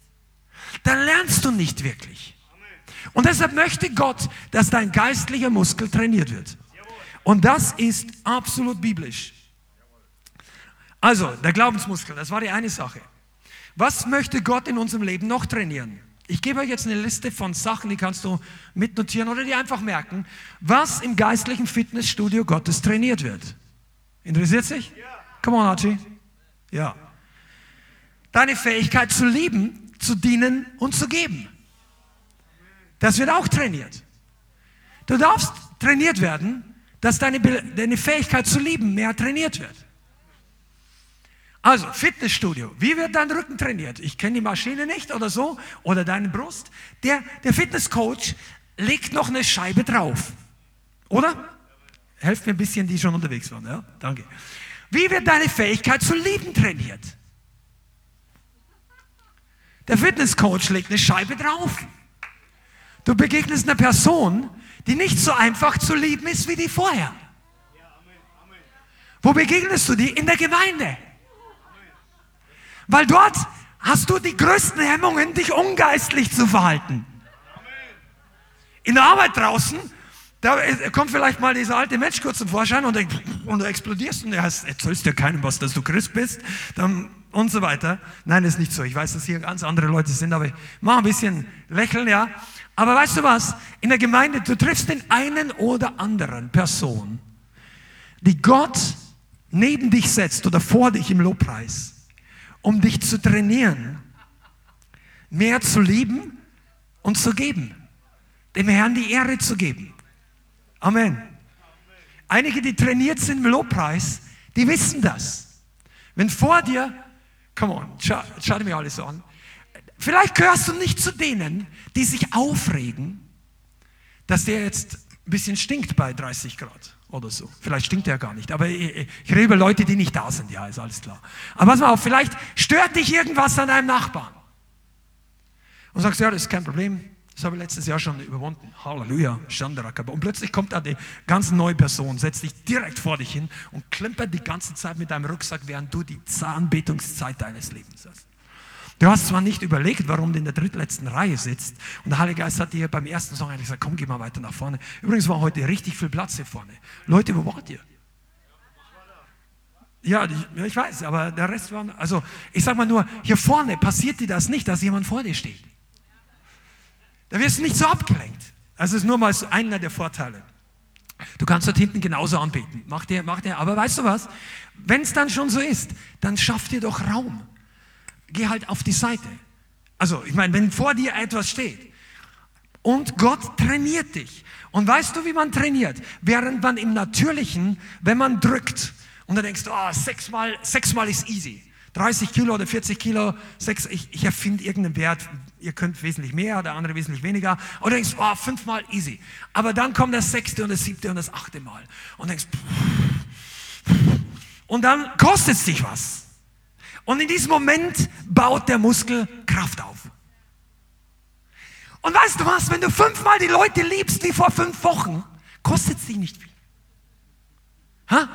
dann lernst du nicht wirklich. Und deshalb möchte Gott, dass dein geistlicher Muskel trainiert wird. Und das ist absolut biblisch. Also, der Glaubensmuskel, das war die eine Sache. Was möchte Gott in unserem Leben noch trainieren? Ich gebe euch jetzt eine Liste von Sachen, die kannst du mitnotieren oder die einfach merken, was im geistlichen Fitnessstudio Gottes trainiert wird. Interessiert sich? Come on, Archie. Ja. Deine Fähigkeit zu lieben, zu dienen und zu geben. Das wird auch trainiert. Du darfst trainiert werden, dass deine, deine Fähigkeit zu lieben mehr trainiert wird. Also, Fitnessstudio. Wie wird dein Rücken trainiert? Ich kenne die Maschine nicht oder so. Oder deine Brust. Der, der Fitnesscoach legt noch eine Scheibe drauf. Oder? Helft mir ein bisschen, die schon unterwegs waren. Ja, danke. Wie wird deine Fähigkeit zu lieben trainiert? Der Fitnesscoach legt eine Scheibe drauf. Du begegnest einer Person, die nicht so einfach zu lieben ist wie die vorher. Wo begegnest du die? In der Gemeinde. Weil dort hast du die größten Hemmungen, dich ungeistlich zu verhalten. In der Arbeit draußen, da kommt vielleicht mal dieser alte Mensch kurz zum Vorschein und, und du explodierst und er erzählst dir keinem was, dass du Christ bist dann, und so weiter. Nein, das ist nicht so. Ich weiß, dass hier ganz andere Leute sind, aber ich mach ein bisschen lächeln, ja. Aber weißt du was? In der Gemeinde, du triffst den einen oder anderen Person, die Gott neben dich setzt oder vor dich im Lobpreis, um dich zu trainieren, mehr zu lieben und zu geben, dem Herrn die Ehre zu geben. Amen. Einige, die trainiert sind im Lobpreis, die wissen das. Wenn vor dir, come on, schau, schau dir mir alles an, Vielleicht gehörst du nicht zu denen, die sich aufregen, dass der jetzt ein bisschen stinkt bei 30 Grad oder so. Vielleicht stinkt er gar nicht, aber ich, ich rede über Leute, die nicht da sind, ja, ist alles klar. Aber pass mal auf, vielleicht stört dich irgendwas an deinem Nachbarn. Und sagst, ja, das ist kein Problem, das habe ich letztes Jahr schon überwunden. Halleluja, Shandarakaba. Und plötzlich kommt da die ganz neue Person, setzt dich direkt vor dich hin und klimpert die ganze Zeit mit deinem Rucksack, während du die Zahnbetungszeit deines Lebens hast. Du hast zwar nicht überlegt, warum du in der drittletzten Reihe sitzt. Und der Heilige Geist hat dir beim ersten Song eigentlich gesagt, komm, geh mal weiter nach vorne. Übrigens war heute richtig viel Platz hier vorne. Leute, wo wart ihr? Ja, ich weiß, aber der Rest war, also ich sag mal nur, hier vorne passiert dir das nicht, dass jemand vor dir steht. Da wirst du nicht so abgelenkt. Also ist nur mal so einer der Vorteile. Du kannst dort hinten genauso anbeten. Mach dir, mach dir, aber weißt du was? Wenn es dann schon so ist, dann schaff dir doch Raum geh halt auf die Seite. Also, ich meine, wenn vor dir etwas steht und Gott trainiert dich. Und weißt du, wie man trainiert? Während man im Natürlichen, wenn man drückt und dann denkst du, oh, sechsmal, sechsmal ist easy. 30 Kilo oder 40 Kilo, sechs, ich, ich erfinde irgendeinen Wert, ihr könnt wesentlich mehr, der andere wesentlich weniger. Und denkst, oh, fünfmal easy. Aber dann kommt das sechste und das siebte und das achte Mal. Und denkst, und dann kostet es dich was. Und in diesem Moment baut der Muskel Kraft auf. Und weißt du was, wenn du fünfmal die Leute liebst wie vor fünf Wochen, kostet es dich nicht viel. Ha?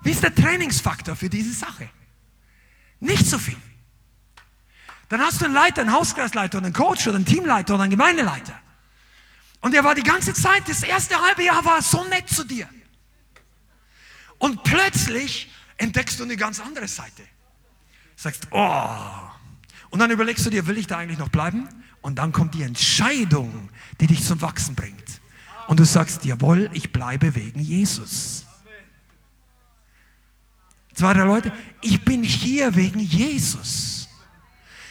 Wie ist der Trainingsfaktor für diese Sache? Nicht so viel. Dann hast du einen Leiter, einen Hauskreisleiter einen Coach oder einen Teamleiter oder einen Gemeindeleiter. Und der war die ganze Zeit, das erste halbe Jahr war so nett zu dir. Und plötzlich entdeckst du eine ganz andere Seite. Sagst, oh. Und dann überlegst du dir, will ich da eigentlich noch bleiben? Und dann kommt die Entscheidung, die dich zum Wachsen bringt. Und du sagst, jawohl, ich bleibe wegen Jesus. Zwei, drei Leute, ich bin hier wegen Jesus.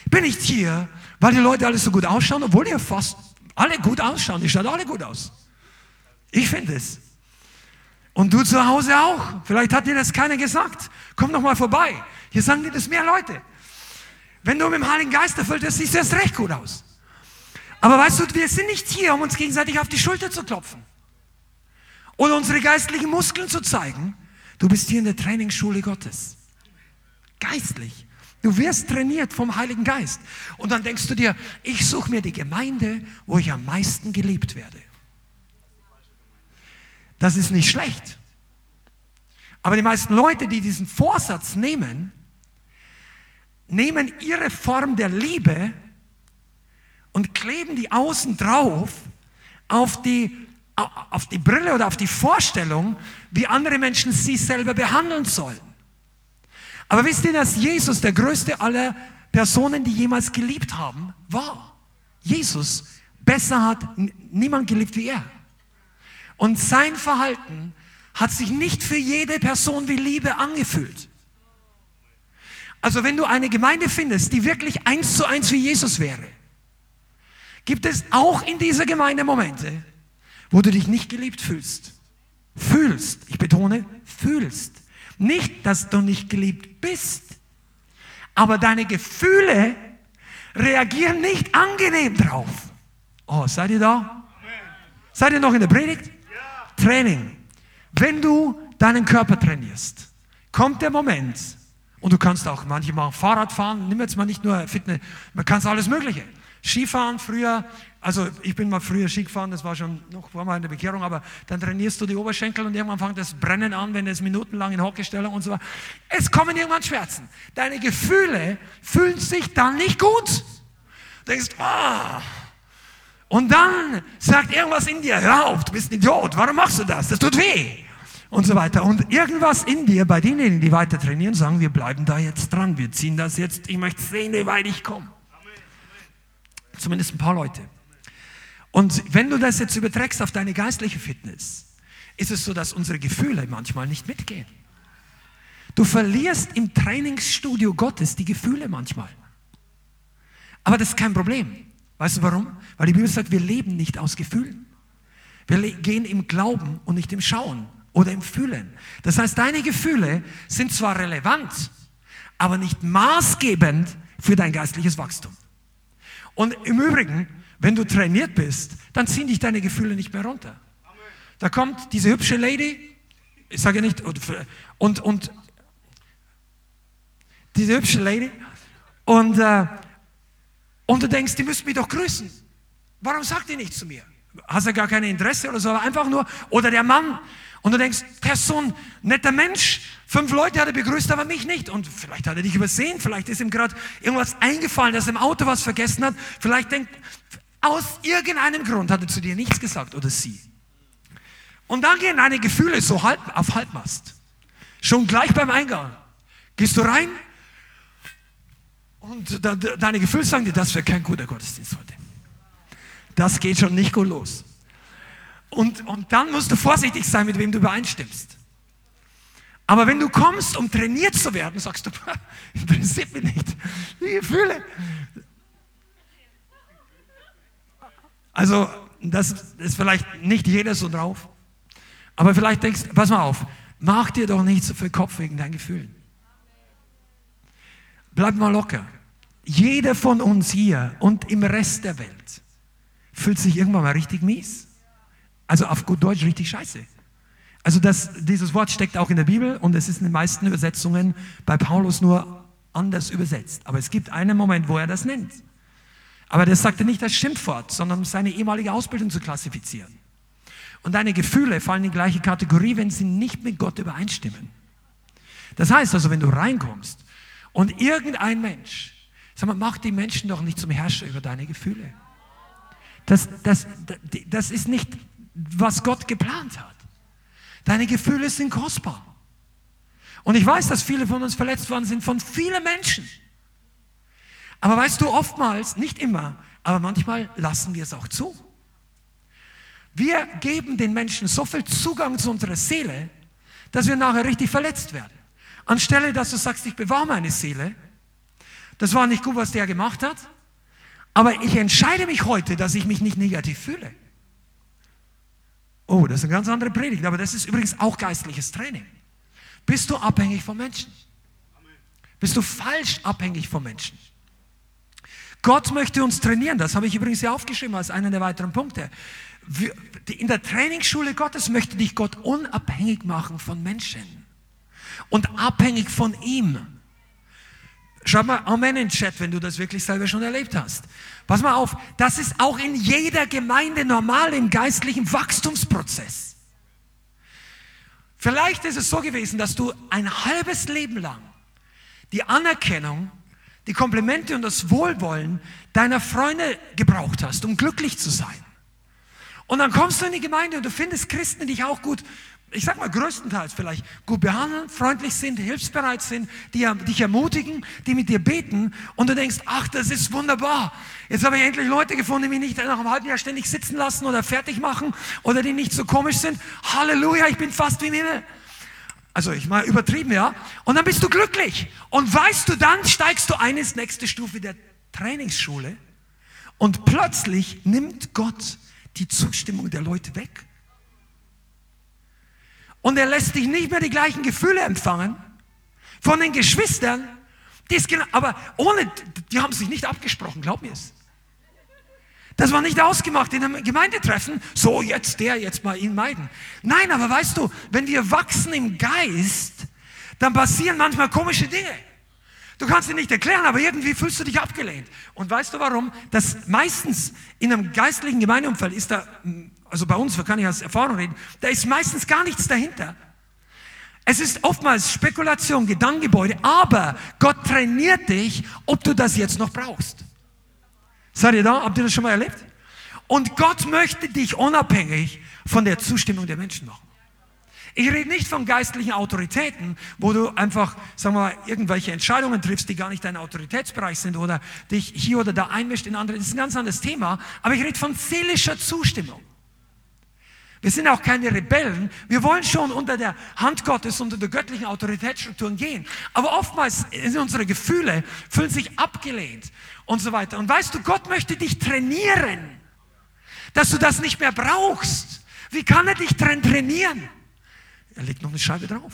Ich bin nicht hier, weil die Leute alle so gut ausschauen, obwohl die fast alle gut ausschauen. Die schauen alle gut aus. Ich finde es. Und du zu Hause auch. Vielleicht hat dir das keiner gesagt. Komm doch mal vorbei. Hier sagen dir das mehr Leute. Wenn du mit dem Heiligen Geist erfüllt bist, siehst du erst recht gut aus. Aber weißt du, wir sind nicht hier, um uns gegenseitig auf die Schulter zu klopfen. oder unsere geistlichen Muskeln zu zeigen. Du bist hier in der Trainingsschule Gottes. Geistlich. Du wirst trainiert vom Heiligen Geist. Und dann denkst du dir, ich suche mir die Gemeinde, wo ich am meisten geliebt werde. Das ist nicht schlecht. Aber die meisten Leute, die diesen Vorsatz nehmen, nehmen ihre Form der Liebe und kleben die außen drauf auf die, auf die Brille oder auf die Vorstellung, wie andere Menschen sie selber behandeln sollen. Aber wisst ihr, dass Jesus der größte aller Personen, die jemals geliebt haben, war? Jesus besser hat niemand geliebt wie er. Und sein Verhalten hat sich nicht für jede Person wie Liebe angefühlt. Also wenn du eine Gemeinde findest, die wirklich eins zu eins wie Jesus wäre, gibt es auch in dieser Gemeinde Momente, wo du dich nicht geliebt fühlst. Fühlst, ich betone, fühlst. Nicht, dass du nicht geliebt bist, aber deine Gefühle reagieren nicht angenehm drauf. Oh, seid ihr da? Seid ihr noch in der Predigt? Training. Wenn du deinen Körper trainierst, kommt der Moment, und du kannst auch manchmal Fahrrad fahren, nimm jetzt mal nicht nur Fitness, man kann alles Mögliche. Skifahren früher, also ich bin mal früher Ski gefahren, das war schon noch vor meiner Bekehrung, aber dann trainierst du die Oberschenkel und irgendwann fängt das Brennen an, wenn du es minutenlang in Hockeystellung und so weiter. Es kommen irgendwann Schmerzen. Deine Gefühle fühlen sich dann nicht gut. Du denkst, ah. Und dann sagt irgendwas in dir, hör auf, du bist ein Idiot, warum machst du das? Das tut weh und so weiter. Und irgendwas in dir, bei denjenigen, die weiter trainieren, sagen, wir bleiben da jetzt dran, wir ziehen das jetzt, ich möchte sehen, wie weit ich komme. Zumindest ein paar Leute. Und wenn du das jetzt überträgst auf deine geistliche Fitness, ist es so, dass unsere Gefühle manchmal nicht mitgehen. Du verlierst im Trainingsstudio Gottes die Gefühle manchmal. Aber das ist kein Problem. Weißt du warum? Weil die Bibel sagt, wir leben nicht aus Gefühlen. Wir gehen im Glauben und nicht im Schauen oder im Fühlen. Das heißt, deine Gefühle sind zwar relevant, aber nicht maßgebend für dein geistliches Wachstum. Und im Übrigen, wenn du trainiert bist, dann ziehen dich deine Gefühle nicht mehr runter. Da kommt diese hübsche Lady, ich sage nicht, und, und diese hübsche Lady, und, äh, und du denkst, die müsste mich doch grüßen. Warum sagt die nichts zu mir? Hast du gar kein Interesse oder so, aber einfach nur, oder der Mann, und du denkst, der ist so ein netter Mensch. Fünf Leute hat er begrüßt, aber mich nicht. Und vielleicht hat er dich übersehen. Vielleicht ist ihm gerade irgendwas eingefallen, dass er im Auto was vergessen hat. Vielleicht denkt, aus irgendeinem Grund hat er zu dir nichts gesagt oder sie. Und dann gehen deine Gefühle so halb, auf Halbmast. Schon gleich beim Eingang. Gehst du rein und deine Gefühle sagen dir, das wäre kein guter Gottesdienst heute. Das geht schon nicht gut los. Und, und dann musst du vorsichtig sein, mit wem du übereinstimmst. Aber wenn du kommst, um trainiert zu werden, sagst du, interessiert mich nicht. Die Gefühle. Also, das ist vielleicht nicht jeder so drauf. Aber vielleicht denkst pass mal auf, mach dir doch nicht so viel Kopf wegen deinen Gefühlen. Bleib mal locker. Jeder von uns hier und im Rest der Welt fühlt sich irgendwann mal richtig mies. Also auf gut Deutsch richtig scheiße. Also das, dieses Wort steckt auch in der Bibel und es ist in den meisten Übersetzungen bei Paulus nur anders übersetzt. Aber es gibt einen Moment, wo er das nennt. Aber das sagt er nicht als Schimpfwort, sondern um seine ehemalige Ausbildung zu klassifizieren. Und deine Gefühle fallen in die gleiche Kategorie, wenn sie nicht mit Gott übereinstimmen. Das heißt also, wenn du reinkommst und irgendein Mensch, sag mal, mach die Menschen doch nicht zum Herrscher über deine Gefühle. Das, das, das ist nicht was Gott geplant hat. Deine Gefühle sind kostbar. Und ich weiß, dass viele von uns verletzt worden sind von vielen Menschen. Aber weißt du, oftmals, nicht immer, aber manchmal lassen wir es auch zu. Wir geben den Menschen so viel Zugang zu unserer Seele, dass wir nachher richtig verletzt werden. Anstelle, dass du sagst, ich bewahre meine Seele, das war nicht gut, was der gemacht hat, aber ich entscheide mich heute, dass ich mich nicht negativ fühle. Oh, das ist eine ganz andere Predigt, aber das ist übrigens auch geistliches Training. Bist du abhängig von Menschen? Bist du falsch abhängig von Menschen? Gott möchte uns trainieren. Das habe ich übrigens hier aufgeschrieben als einen der weiteren Punkte. In der Trainingsschule Gottes möchte dich Gott unabhängig machen von Menschen und abhängig von ihm. Schreib mal Amen in den Chat, wenn du das wirklich selber schon erlebt hast. Pass mal auf, das ist auch in jeder Gemeinde normal im geistlichen Wachstumsprozess. Vielleicht ist es so gewesen, dass du ein halbes Leben lang die Anerkennung, die Komplimente und das Wohlwollen deiner Freunde gebraucht hast, um glücklich zu sein. Und dann kommst du in die Gemeinde und du findest Christen, die dich auch gut ich sag mal größtenteils vielleicht, gut behandeln, freundlich sind, hilfsbereit sind, die dich ermutigen, die mit dir beten und du denkst, ach, das ist wunderbar. Jetzt habe ich endlich Leute gefunden, die mich nicht nach einem halben Jahr ständig sitzen lassen oder fertig machen oder die nicht so komisch sind. Halleluja, ich bin fast wie im Himmel. Also ich mal übertrieben, ja. Und dann bist du glücklich. Und weißt du, dann steigst du ein ins nächste Stufe der Trainingsschule und plötzlich nimmt Gott die Zustimmung der Leute weg. Und er lässt dich nicht mehr die gleichen Gefühle empfangen von den Geschwistern. Die ist genau, aber ohne, die haben sich nicht abgesprochen, glaub mir es. Das war nicht ausgemacht in einem Gemeindetreffen. So, jetzt der, jetzt mal ihn meiden. Nein, aber weißt du, wenn wir wachsen im Geist, dann passieren manchmal komische Dinge. Du kannst sie nicht erklären, aber irgendwie fühlst du dich abgelehnt. Und weißt du warum? Das meistens in einem geistlichen Gemeindeumfeld ist da also bei uns, wir können ja aus Erfahrung reden, da ist meistens gar nichts dahinter. Es ist oftmals Spekulation, Gedankengebäude, aber Gott trainiert dich, ob du das jetzt noch brauchst. Seid ihr da? Habt ihr das schon mal erlebt? Und Gott möchte dich unabhängig von der Zustimmung der Menschen machen. Ich rede nicht von geistlichen Autoritäten, wo du einfach, sagen wir mal, irgendwelche Entscheidungen triffst, die gar nicht dein Autoritätsbereich sind oder dich hier oder da einmischt in andere. Das ist ein ganz anderes Thema. Aber ich rede von seelischer Zustimmung. Wir sind auch keine Rebellen. Wir wollen schon unter der Hand Gottes, unter der göttlichen Autoritätsstrukturen gehen. Aber oftmals sind unsere Gefühle, fühlen sich abgelehnt und so weiter. Und weißt du, Gott möchte dich trainieren, dass du das nicht mehr brauchst. Wie kann er dich trainieren? Er legt noch eine Scheibe drauf.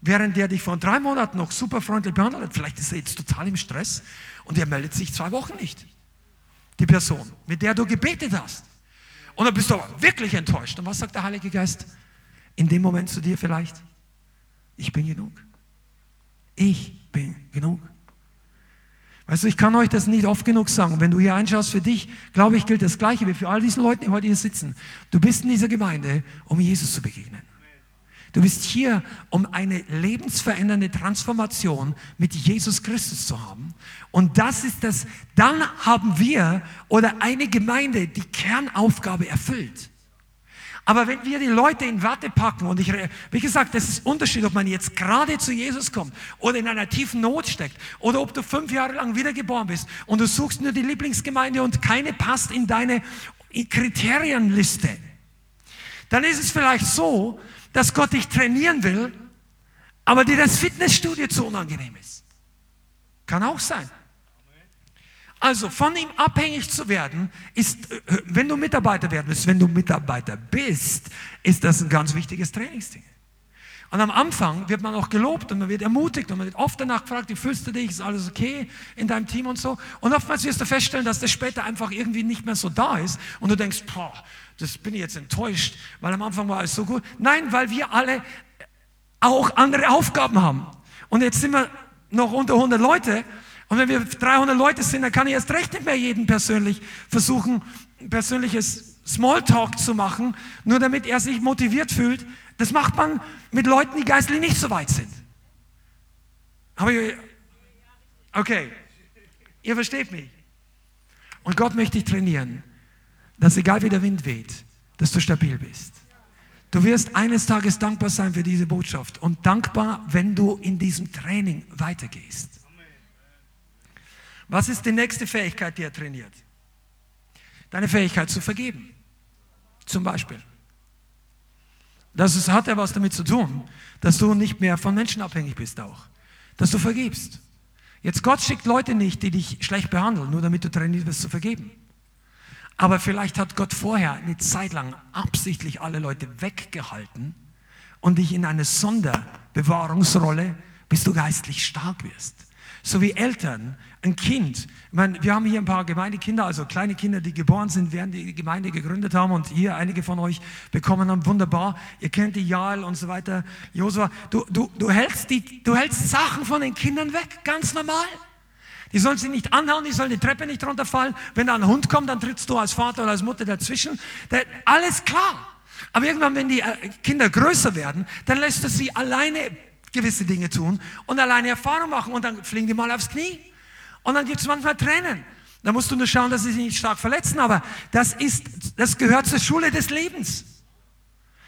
Während der dich vor drei Monaten noch super freundlich behandelt hat, vielleicht ist er jetzt total im Stress und er meldet sich zwei Wochen nicht. Die Person, mit der du gebetet hast. Und dann bist du wirklich enttäuscht. Und was sagt der Heilige Geist in dem Moment zu dir vielleicht? Ich bin genug. Ich bin genug. Weißt du, ich kann euch das nicht oft genug sagen. Wenn du hier einschaust für dich, glaube ich, gilt das Gleiche wie für all diese Leute, die heute hier sitzen. Du bist in dieser Gemeinde, um Jesus zu begegnen. Du bist hier, um eine lebensverändernde Transformation mit Jesus Christus zu haben. Und das ist das, dann haben wir oder eine Gemeinde die Kernaufgabe erfüllt. Aber wenn wir die Leute in Watte packen und ich, wie gesagt, das ist Unterschied, ob man jetzt gerade zu Jesus kommt oder in einer tiefen Not steckt oder ob du fünf Jahre lang wiedergeboren bist und du suchst nur die Lieblingsgemeinde und keine passt in deine Kriterienliste, dann ist es vielleicht so, dass Gott dich trainieren will, aber dir das Fitnessstudio zu unangenehm ist. Kann auch sein. Also von ihm abhängig zu werden, ist, äh, wenn du Mitarbeiter werden willst, wenn du Mitarbeiter bist, ist das ein ganz wichtiges Trainingsding. Und am Anfang wird man auch gelobt und man wird ermutigt und man wird oft danach gefragt, wie fühlst du dich, ist alles okay in deinem Team und so. Und oftmals wirst du feststellen, dass das später einfach irgendwie nicht mehr so da ist und du denkst, boah, das bin ich jetzt enttäuscht, weil am Anfang war alles so gut. Nein, weil wir alle auch andere Aufgaben haben. Und jetzt sind wir noch unter 100 Leute. Und wenn wir 300 Leute sind, dann kann ich erst recht nicht mehr jeden persönlich versuchen, persönliches Smalltalk zu machen, nur damit er sich motiviert fühlt. Das macht man mit Leuten, die geistlich nicht so weit sind. Aber okay, ihr versteht mich. Und Gott möchte dich trainieren dass egal wie der Wind weht, dass du stabil bist. Du wirst eines Tages dankbar sein für diese Botschaft und dankbar, wenn du in diesem Training weitergehst. Was ist die nächste Fähigkeit, die er trainiert? Deine Fähigkeit zu vergeben. Zum Beispiel. Das ist, hat ja was damit zu tun, dass du nicht mehr von Menschen abhängig bist auch. Dass du vergibst. Jetzt Gott schickt Leute nicht, die dich schlecht behandeln, nur damit du trainiert wirst zu vergeben. Aber vielleicht hat Gott vorher eine Zeit lang absichtlich alle Leute weggehalten und dich in eine Sonderbewahrungsrolle, bis du geistlich stark wirst. so wie Eltern ein Kind. Ich meine, wir haben hier ein paar Gemeindekinder, also kleine Kinder, die geboren sind, während die Gemeinde gegründet haben. Und hier einige von euch bekommen haben, wunderbar. Ihr kennt die Jael und so weiter. Josua, du, du, du, hältst die, du hältst Sachen von den Kindern weg, ganz normal. Die sollen sich nicht anhauen, die sollen die Treppe nicht runterfallen. Wenn da ein Hund kommt, dann trittst du als Vater oder als Mutter dazwischen. alles klar. Aber irgendwann, wenn die äh, Kinder größer werden, dann lässt du sie alleine gewisse Dinge tun und alleine Erfahrung machen und dann fliegen die mal aufs Knie. Und dann gibt es manchmal Tränen. Da musst du nur schauen, dass sie sich nicht stark verletzen, aber das ist, das gehört zur Schule des Lebens.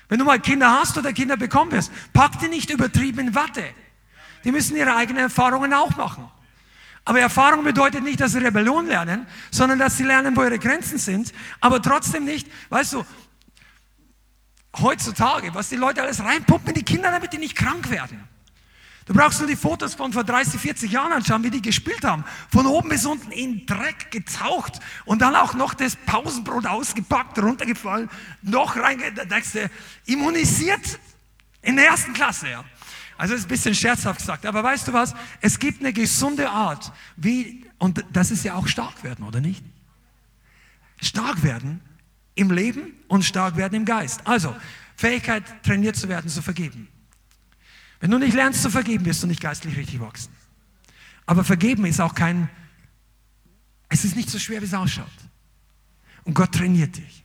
Wenn du mal Kinder hast oder Kinder bekommen wirst, pack die nicht übertrieben in Watte. Die müssen ihre eigenen Erfahrungen auch machen. Aber Erfahrung bedeutet nicht, dass sie Rebellion lernen, sondern dass sie lernen, wo ihre Grenzen sind, aber trotzdem nicht, weißt du, heutzutage, was die Leute alles reinpumpen in die Kinder, damit die nicht krank werden. Du brauchst nur die Fotos von vor 30, 40 Jahren anschauen, wie die gespielt haben. Von oben bis unten in Dreck getaucht und dann auch noch das Pausenbrot ausgepackt, runtergefallen, noch reingedeckt, immunisiert in der ersten Klasse. Ja. Also ist ein bisschen scherzhaft gesagt, aber weißt du was? Es gibt eine gesunde Art, wie, und das ist ja auch stark werden, oder nicht? Stark werden im Leben und stark werden im Geist. Also, Fähigkeit, trainiert zu werden, zu vergeben. Wenn du nicht lernst zu vergeben, wirst du nicht geistlich richtig wachsen. Aber vergeben ist auch kein, es ist nicht so schwer, wie es ausschaut. Und Gott trainiert dich.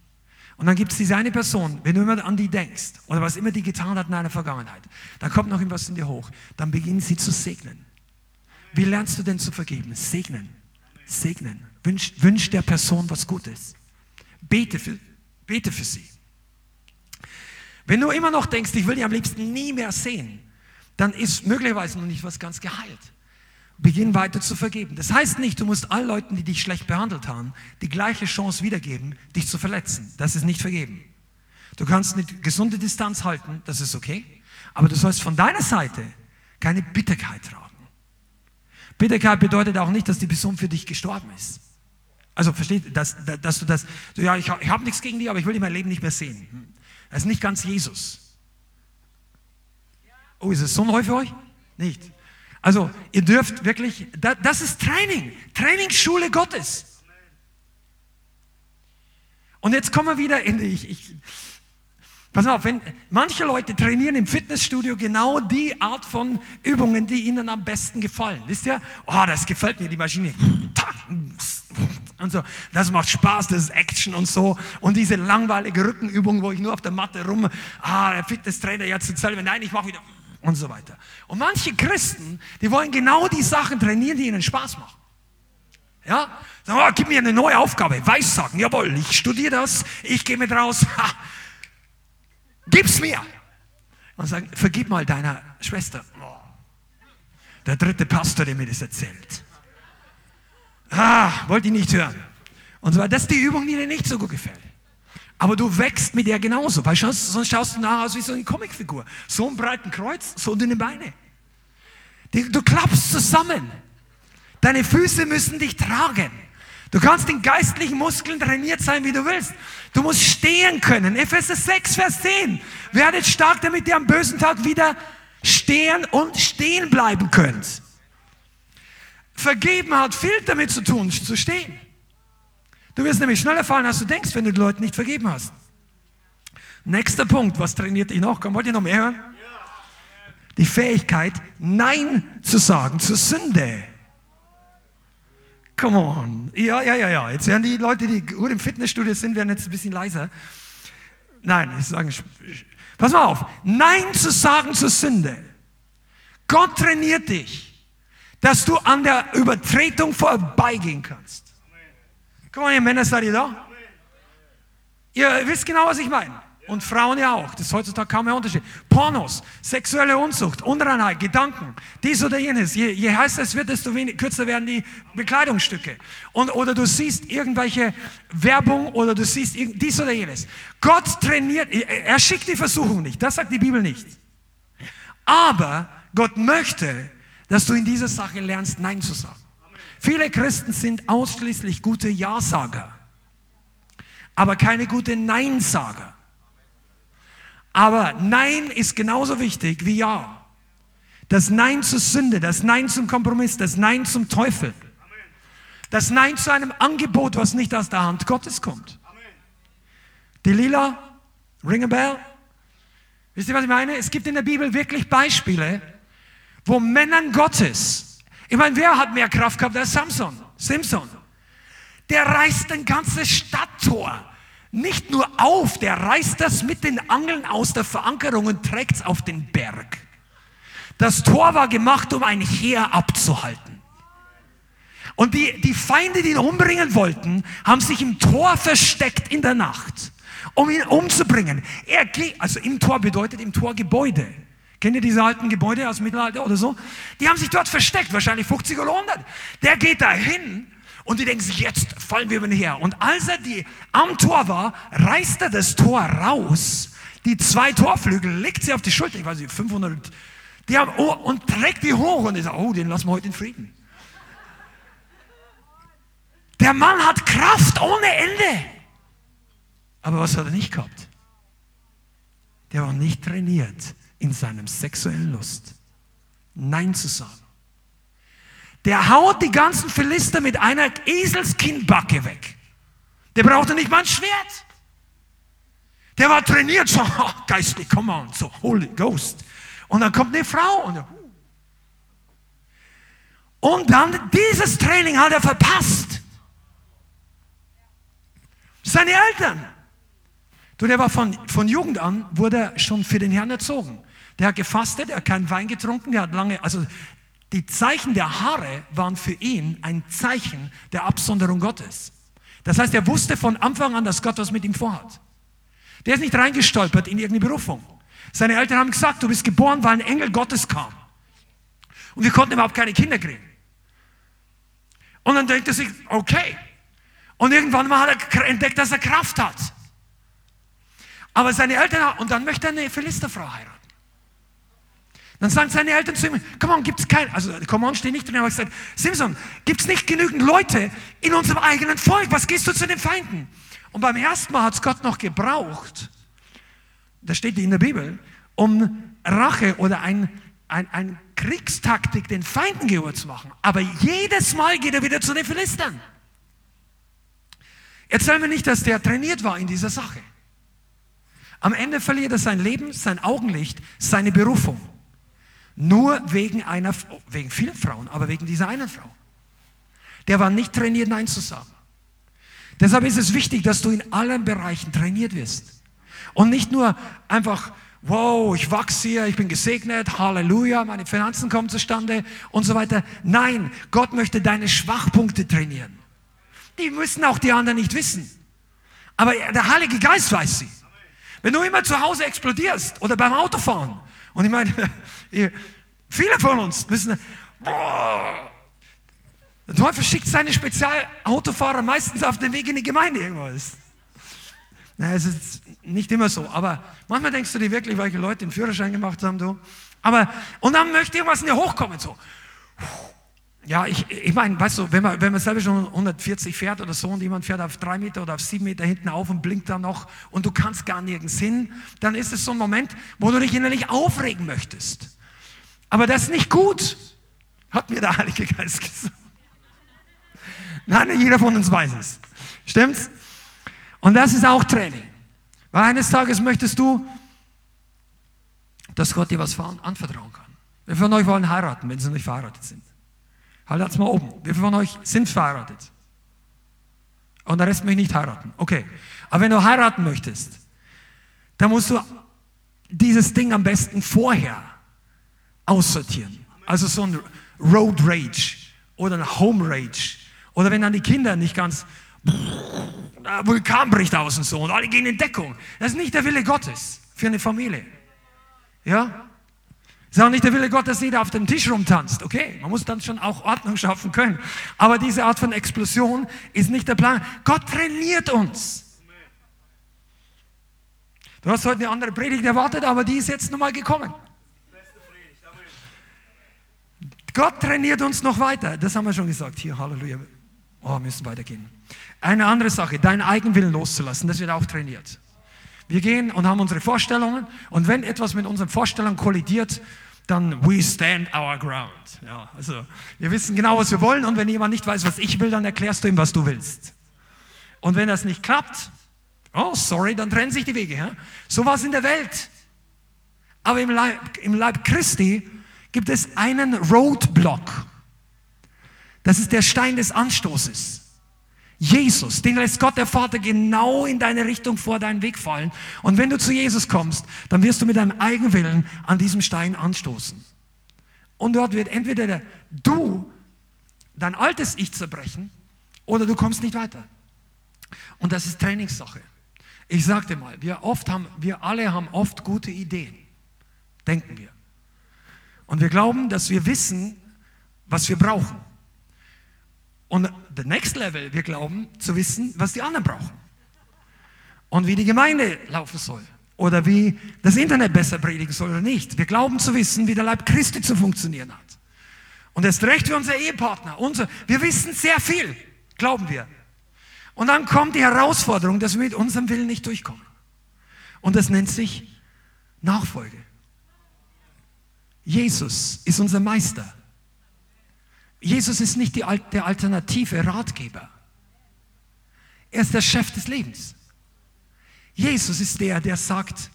Und dann gibt es diese eine Person, wenn du immer an die denkst oder was immer die getan hat in deiner Vergangenheit, dann kommt noch irgendwas in dir hoch. Dann beginnen sie zu segnen. Wie lernst du denn zu vergeben? Segnen. Segnen. Wünsch, wünsch der Person was Gutes. Bete für, bete für sie. Wenn du immer noch denkst, ich will die am liebsten nie mehr sehen, dann ist möglicherweise noch nicht was ganz geheilt. Beginn weiter zu vergeben. Das heißt nicht, du musst allen Leuten, die dich schlecht behandelt haben, die gleiche Chance wiedergeben, dich zu verletzen. Das ist nicht vergeben. Du kannst eine gesunde Distanz halten, das ist okay. Aber du sollst von deiner Seite keine Bitterkeit tragen. Bitterkeit bedeutet auch nicht, dass die Person für dich gestorben ist. Also versteht, dass, dass du das, ja, ich, ich habe nichts gegen dich, aber ich will dich mein Leben nicht mehr sehen. Das ist nicht ganz Jesus. Oh, ist es so neu für euch? Nicht. Also, ihr dürft wirklich, das ist Training, Trainingsschule Gottes. Und jetzt kommen wir wieder in, ich, ich, pass auf, wenn manche Leute trainieren im Fitnessstudio genau die Art von Übungen, die ihnen am besten gefallen. Wisst ihr? Oh, das gefällt mir, die Maschine. Und so, das macht Spaß, das ist Action und so. Und diese langweilige Rückenübung, wo ich nur auf der Matte rum, ah, der Fitnesstrainer jetzt erzählt mir, nein, ich mache wieder und so weiter. Und manche Christen, die wollen genau die Sachen trainieren, die ihnen Spaß machen. Ja? Sagen, oh, gib mir eine neue Aufgabe. Weissagen, jawohl, ich studiere das, ich gehe mit raus. Ha. Gib's mir. Und sagen, vergib mal deiner Schwester. Der dritte Pastor, der mir das erzählt. Ah, wollte ich nicht hören. Und so weiter. Das ist die Übung, die dir nicht so gut gefällt. Aber du wächst mit ihr genauso, weil sonst, sonst schaust du nach aus wie so eine Comicfigur. So ein breiten Kreuz, so dünne Beine. Du klappst zusammen. Deine Füße müssen dich tragen. Du kannst in geistlichen Muskeln trainiert sein, wie du willst. Du musst stehen können. Epheser 6, Vers 10. Werdet stark, damit ihr am bösen Tag wieder stehen und stehen bleiben könnt. Vergeben hat viel damit zu tun, zu stehen. Du wirst nämlich schneller fallen, als du denkst, wenn du den Leuten nicht vergeben hast. Nächster Punkt, was trainiert dich noch? Komm, wollt ihr noch mehr hören? Die Fähigkeit, Nein zu sagen zur Sünde. Come on. Ja, ja, ja, ja. Jetzt werden die Leute, die gut im Fitnessstudio sind, werden jetzt ein bisschen leiser. Nein, ich sage, pass mal auf. Nein zu sagen zur Sünde. Gott trainiert dich, dass du an der Übertretung vorbeigehen kannst. Guck mal, ihr Männer, seid ihr da? Ihr wisst genau, was ich meine. Und Frauen ja auch. Das ist heutzutage kaum mehr Unterschied. Pornos, sexuelle Unzucht, Unreinheit, Gedanken, dies oder jenes. Je, je heißer es wird, desto wenig, kürzer werden die Bekleidungsstücke. Und, oder du siehst irgendwelche Werbung oder du siehst dies oder jenes. Gott trainiert, er schickt die Versuchung nicht. Das sagt die Bibel nicht. Aber Gott möchte, dass du in dieser Sache lernst, Nein zu sagen. Viele Christen sind ausschließlich gute Ja-Sager, aber keine gute Nein-Sager. Aber Nein ist genauso wichtig wie Ja. Das Nein zur Sünde, das Nein zum Kompromiss, das Nein zum Teufel. Das Nein zu einem Angebot, was nicht aus der Hand Gottes kommt. Delilah, ring a bell. Wisst ihr, was ich meine? Es gibt in der Bibel wirklich Beispiele, wo Männern Gottes, ich meine, wer hat mehr Kraft gehabt als Samson? Simpson. Der reißt ein ganzes Stadttor nicht nur auf, der reißt das mit den Angeln aus der Verankerung und trägt es auf den Berg. Das Tor war gemacht, um ein Heer abzuhalten. Und die, die Feinde, die ihn umbringen wollten, haben sich im Tor versteckt in der Nacht, um ihn umzubringen. Er also im Tor bedeutet im Tor Gebäude. Kennt ihr diese alten Gebäude aus dem Mittelalter oder so? Die haben sich dort versteckt, wahrscheinlich 50 oder 100. Der geht da hin und die denken sich, jetzt fallen wir über ihn her. Und als er die, am Tor war, reißt er das Tor raus, die zwei Torflügel, legt sie auf die Schulter, ich weiß nicht, 500, die haben, oh, und trägt die hoch und sage, oh, den lassen wir heute in Frieden. Der Mann hat Kraft ohne Ende. Aber was hat er nicht gehabt? Der war nicht trainiert in seinem sexuellen Lust. Nein zu sagen. Der haut die ganzen Philister mit einer Eselskinnbacke weg. Der brauchte nicht mal ein Schwert. Der war trainiert, so oh, geistlich, come on, so Holy Ghost. Und dann kommt eine Frau und, und dann dieses Training hat er verpasst. Seine Eltern. Du, der war von, von Jugend an, wurde schon für den Herrn erzogen. Der hat gefastet, er hat keinen Wein getrunken, der hat lange, also die Zeichen der Haare waren für ihn ein Zeichen der Absonderung Gottes. Das heißt, er wusste von Anfang an, dass Gott was mit ihm vorhat. Der ist nicht reingestolpert in irgendeine Berufung. Seine Eltern haben gesagt, du bist geboren, weil ein Engel Gottes kam. Und wir konnten überhaupt keine Kinder kriegen. Und dann denkt er sich, okay. Und irgendwann mal hat er entdeckt, dass er Kraft hat. Aber seine Eltern, und dann möchte er eine Philisterfrau heiraten. Dann sagen seine Eltern zu ihm, komm on, gibt es kein, also komm on steht nicht drin, aber gesagt, Simpson, gibt es nicht genügend Leute in unserem eigenen Volk? Was gehst du zu den Feinden? Und beim ersten Mal hat es Gott noch gebraucht, das steht in der Bibel, um Rache oder ein, ein, ein Kriegstaktik den Feinden gehör zu machen. Aber jedes Mal geht er wieder zu den Philistern. Erzähl mir nicht, dass der trainiert war in dieser Sache. Am Ende verliert er sein Leben, sein Augenlicht, seine Berufung. Nur wegen einer, wegen vielen Frauen, aber wegen dieser einen Frau. Der war nicht trainiert, Nein zu sagen. Deshalb ist es wichtig, dass du in allen Bereichen trainiert wirst. Und nicht nur einfach, wow, ich wachse hier, ich bin gesegnet, Halleluja, meine Finanzen kommen zustande und so weiter. Nein, Gott möchte deine Schwachpunkte trainieren. Die müssen auch die anderen nicht wissen. Aber der Heilige Geist weiß sie. Wenn du immer zu Hause explodierst oder beim Autofahren, und ich meine, viele von uns müssen, der Teufel schickt seine Spezialautofahrer meistens auf den Weg in die Gemeinde irgendwas. Na, es ist nicht immer so, aber manchmal denkst du dir wirklich, welche Leute den Führerschein gemacht haben, du. Aber, und dann möchte irgendwas in dir hochkommen, so. Ja, ich, ich meine, weißt du, wenn man, wenn man selber schon 140 fährt oder so und jemand fährt auf drei Meter oder auf sieben Meter hinten auf und blinkt dann noch und du kannst gar nirgends hin, dann ist es so ein Moment, wo du dich innerlich aufregen möchtest. Aber das ist nicht gut, hat mir der Heilige Geist gesagt. Nein, jeder von uns weiß es. Stimmt's? Und das ist auch Training. Weil eines Tages möchtest du, dass Gott dir was anvertrauen kann. Wer von euch wollen heiraten, wenn sie noch nicht verheiratet sind? Haltet's mal oben. Viele von euch sind verheiratet? Und der Rest möchte nicht heiraten. Okay. Aber wenn du heiraten möchtest, dann musst du dieses Ding am besten vorher aussortieren. Also so ein Road Rage oder ein Home Rage. Oder wenn dann die Kinder nicht ganz Vulkan bricht aus und so und alle gehen in Deckung. Das ist nicht der Wille Gottes für eine Familie. Ja? ist auch nicht der Wille Gott, dass jeder auf dem Tisch rumtanzt. Okay, man muss dann schon auch Ordnung schaffen können. Aber diese Art von Explosion ist nicht der Plan. Gott trainiert uns. Du hast heute eine andere Predigt erwartet, aber die ist jetzt nochmal gekommen. Gott trainiert uns noch weiter. Das haben wir schon gesagt. Hier, Halleluja. Oh, wir müssen weitergehen. Eine andere Sache, deinen Eigenwillen loszulassen, das wird auch trainiert. Wir gehen und haben unsere Vorstellungen und wenn etwas mit unseren Vorstellungen kollidiert, dann we stand our ground. Ja, also wir wissen genau, was wir wollen und wenn jemand nicht weiß, was ich will, dann erklärst du ihm, was du willst. Und wenn das nicht klappt, oh sorry, dann trennen sich die Wege. Ja? So war es in der Welt. Aber im Leib, im Leib Christi gibt es einen Roadblock. Das ist der Stein des Anstoßes. Jesus, den lässt Gott der Vater genau in deine Richtung vor deinen Weg fallen. Und wenn du zu Jesus kommst, dann wirst du mit deinem Eigenwillen an diesem Stein anstoßen. Und dort wird entweder der, du dein altes Ich zerbrechen oder du kommst nicht weiter. Und das ist Trainingssache. Ich sagte mal, wir oft haben, wir alle haben oft gute Ideen. Denken wir. Und wir glauben, dass wir wissen, was wir brauchen. Und the next level, wir glauben zu wissen, was die anderen brauchen. Und wie die Gemeinde laufen soll. Oder wie das Internet besser predigen soll oder nicht. Wir glauben zu wissen, wie der Leib Christi zu funktionieren hat. Und erst recht für unser Ehepartner. Unser, wir wissen sehr viel, glauben wir. Und dann kommt die Herausforderung, dass wir mit unserem Willen nicht durchkommen. Und das nennt sich Nachfolge. Jesus ist unser Meister. Jesus ist nicht die, der alternative Ratgeber. Er ist der Chef des Lebens. Jesus ist der, der sagt,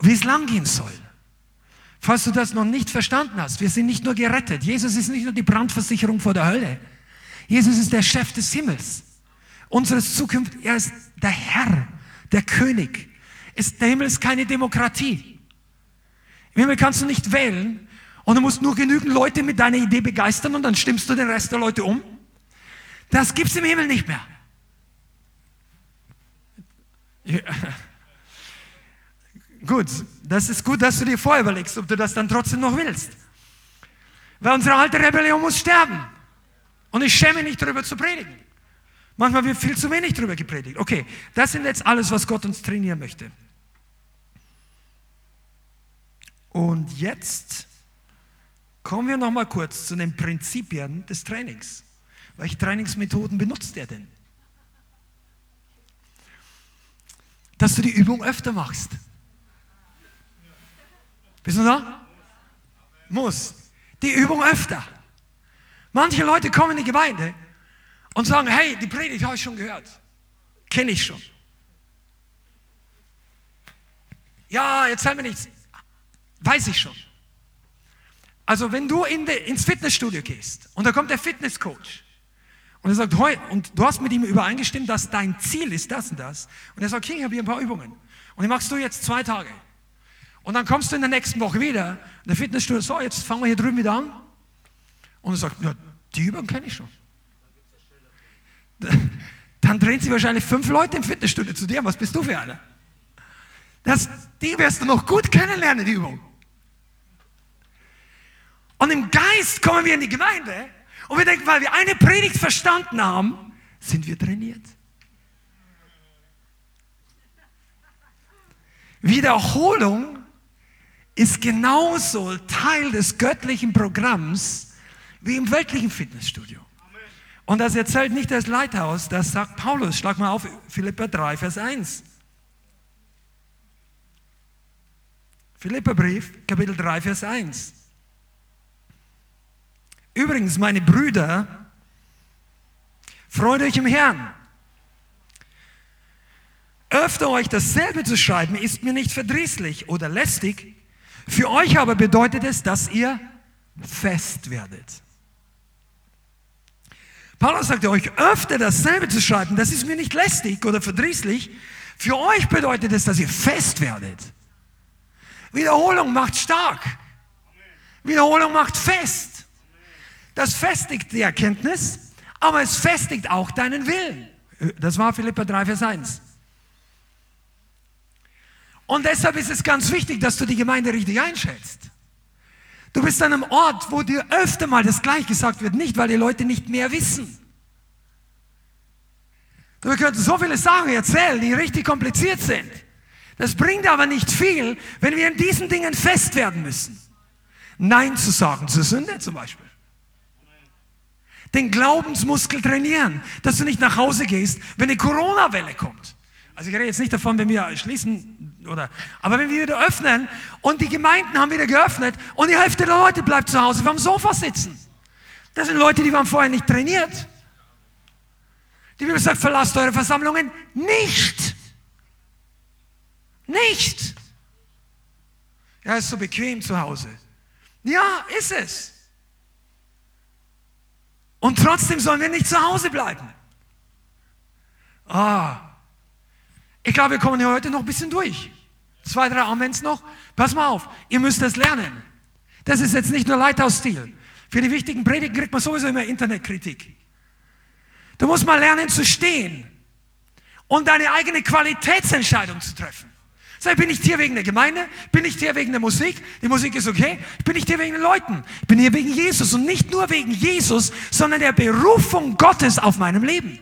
wie es lang gehen soll. Falls du das noch nicht verstanden hast, wir sind nicht nur gerettet. Jesus ist nicht nur die Brandversicherung vor der Hölle. Jesus ist der Chef des Himmels. Unseres Zukunft, er ist der Herr, der König. Ist, der Himmel ist keine Demokratie. Im Himmel kannst du nicht wählen, und du musst nur genügend Leute mit deiner Idee begeistern und dann stimmst du den Rest der Leute um. Das gibt's im Himmel nicht mehr. Ja. Gut, das ist gut, dass du dir vorher überlegst, ob du das dann trotzdem noch willst. Weil unsere alte Rebellion muss sterben. Und ich schäme mich nicht darüber zu predigen. Manchmal wird viel zu wenig darüber gepredigt. Okay, das sind jetzt alles, was Gott uns trainieren möchte. Und jetzt Kommen wir noch mal kurz zu den Prinzipien des Trainings. Welche Trainingsmethoden benutzt er denn? Dass du die Übung öfter machst. Bist du da? Muss. Die Übung öfter. Manche Leute kommen in die Gemeinde und sagen, hey, die Predigt habe ich schon gehört. Kenne ich schon. Ja, jetzt erzähl mir nichts. Weiß ich schon. Also wenn du in de, ins Fitnessstudio gehst und da kommt der Fitnesscoach und er sagt, heu, und du hast mit ihm übereingestimmt, dass dein Ziel ist das und das. Und er sagt, okay, ich habe hier ein paar Übungen. Und die machst du jetzt zwei Tage. Und dann kommst du in der nächsten Woche wieder und der Fitnessstudio, so, jetzt fangen wir hier drüben wieder an. Und er sagt, ja, die Übung kenne ich schon. Dann drehen sie wahrscheinlich fünf Leute im Fitnessstudio zu dir. Was bist du für einer? Das, die wirst du noch gut kennenlernen, die Übung. Und im Geist kommen wir in die Gemeinde und wir denken, weil wir eine Predigt verstanden haben, sind wir trainiert. Wiederholung ist genauso Teil des göttlichen Programms wie im weltlichen Fitnessstudio. Und das erzählt nicht das Leithaus, das sagt Paulus. Schlag mal auf Philippa 3, Vers 1. Philippa Brief, Kapitel 3, Vers 1. Übrigens, meine Brüder, freut euch im Herrn. Öfter euch dasselbe zu schreiben, ist mir nicht verdrießlich oder lästig. Für euch aber bedeutet es, dass ihr fest werdet. Paulus sagte euch öfter dasselbe zu schreiben, das ist mir nicht lästig oder verdrießlich. Für euch bedeutet es, dass ihr fest werdet. Wiederholung macht stark. Wiederholung macht fest. Das festigt die Erkenntnis, aber es festigt auch deinen Willen. Das war Philippa 3, Vers 1. Und deshalb ist es ganz wichtig, dass du die Gemeinde richtig einschätzt. Du bist an einem Ort, wo dir öfter mal das gleich gesagt wird, nicht weil die Leute nicht mehr wissen. Wir könnten so viele Sachen erzählen, die richtig kompliziert sind. Das bringt aber nicht viel, wenn wir in diesen Dingen fest werden müssen. Nein zu sagen zur Sünde zum Beispiel den Glaubensmuskel trainieren, dass du nicht nach Hause gehst, wenn eine Corona-Welle kommt. Also ich rede jetzt nicht davon, wenn wir schließen, oder, aber wenn wir wieder öffnen und die Gemeinden haben wieder geöffnet und die Hälfte der Leute bleibt zu Hause vom Sofa sitzen. Das sind Leute, die waren vorher nicht trainiert. Die Bibel sagt, verlasst eure Versammlungen nicht. Nicht. Ja, ist so bequem zu Hause. Ja, ist es. Und trotzdem sollen wir nicht zu Hause bleiben. Ah, ich glaube, wir kommen hier heute noch ein bisschen durch. Zwei, drei Amens noch. Pass mal auf, ihr müsst das lernen. Das ist jetzt nicht nur Leithausstil. Für die wichtigen Predigten kriegt man sowieso immer Internetkritik. Du musst mal lernen zu stehen und deine eigene Qualitätsentscheidung zu treffen. Sag, bin ich hier wegen der Gemeinde? Bin ich hier wegen der Musik? Die Musik ist okay. Bin ich hier wegen den Leuten? Ich bin hier wegen Jesus und nicht nur wegen Jesus, sondern der Berufung Gottes auf meinem Leben.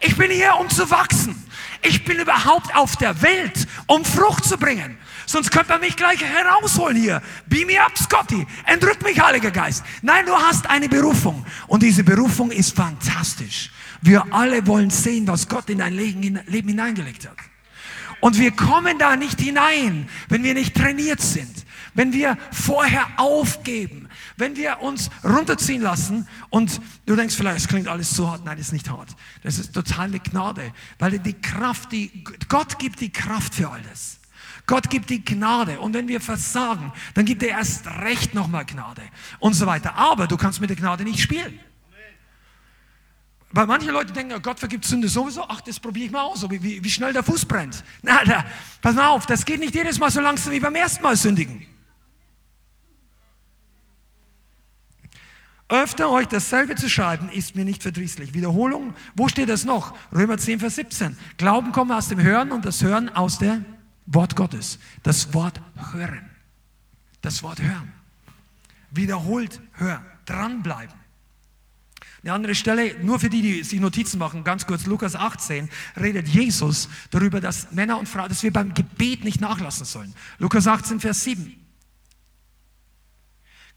Ich bin hier, um zu wachsen. Ich bin überhaupt auf der Welt, um Frucht zu bringen. Sonst könnte man mich gleich herausholen hier. Beam me up, Scotty. Entrück mich, Heiliger Geist. Nein, du hast eine Berufung. Und diese Berufung ist fantastisch. Wir alle wollen sehen, was Gott in dein Leben hineingelegt hat. Und wir kommen da nicht hinein, wenn wir nicht trainiert sind, wenn wir vorher aufgeben, wenn wir uns runterziehen lassen und du denkst vielleicht, es klingt alles so hart. Nein, das ist nicht hart. Das ist totale Gnade, weil die Kraft, die, Gott gibt die Kraft für alles. Gott gibt die Gnade. Und wenn wir versagen, dann gibt er erst recht nochmal Gnade und so weiter. Aber du kannst mit der Gnade nicht spielen. Weil manche Leute denken, oh Gott vergibt Sünde sowieso, ach, das probiere ich mal aus, wie, wie, wie schnell der Fuß brennt. Na, da, pass mal auf, das geht nicht jedes Mal so langsam wie beim ersten Mal sündigen. Öfter euch dasselbe zu schreiben, ist mir nicht verdrießlich. Wiederholung, wo steht das noch? Römer 10, Vers 17. Glauben kommt aus dem Hören und das Hören aus dem Wort Gottes. Das Wort hören. Das Wort hören. Wiederholt hören. Dranbleiben. Eine andere Stelle, nur für die, die sich Notizen machen, ganz kurz, Lukas 18, redet Jesus darüber, dass Männer und Frauen, dass wir beim Gebet nicht nachlassen sollen. Lukas 18, Vers 7.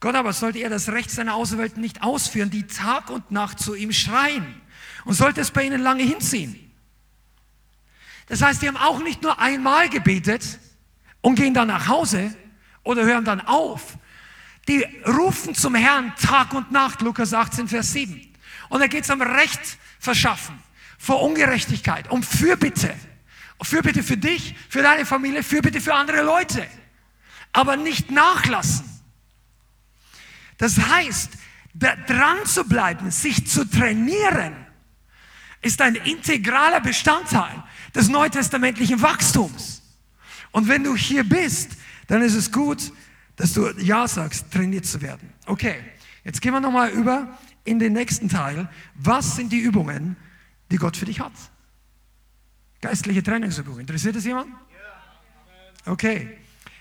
Gott aber sollte er das Recht seiner Auserwählten nicht ausführen, die Tag und Nacht zu ihm schreien und sollte es bei ihnen lange hinziehen. Das heißt, die haben auch nicht nur einmal gebetet und gehen dann nach Hause oder hören dann auf. Die rufen zum Herrn Tag und Nacht, Lukas 18, Vers 7. Und da geht es um Recht verschaffen vor Ungerechtigkeit, um Fürbitte. Fürbitte für dich, für deine Familie, Fürbitte für andere Leute. Aber nicht nachlassen. Das heißt, dran zu bleiben, sich zu trainieren, ist ein integraler Bestandteil des neutestamentlichen Wachstums. Und wenn du hier bist, dann ist es gut, dass du Ja sagst, trainiert zu werden. Okay, jetzt gehen wir nochmal über in den nächsten Teil. Was sind die Übungen, die Gott für dich hat? Geistliche Trainingsübungen. Interessiert es jemand? Okay.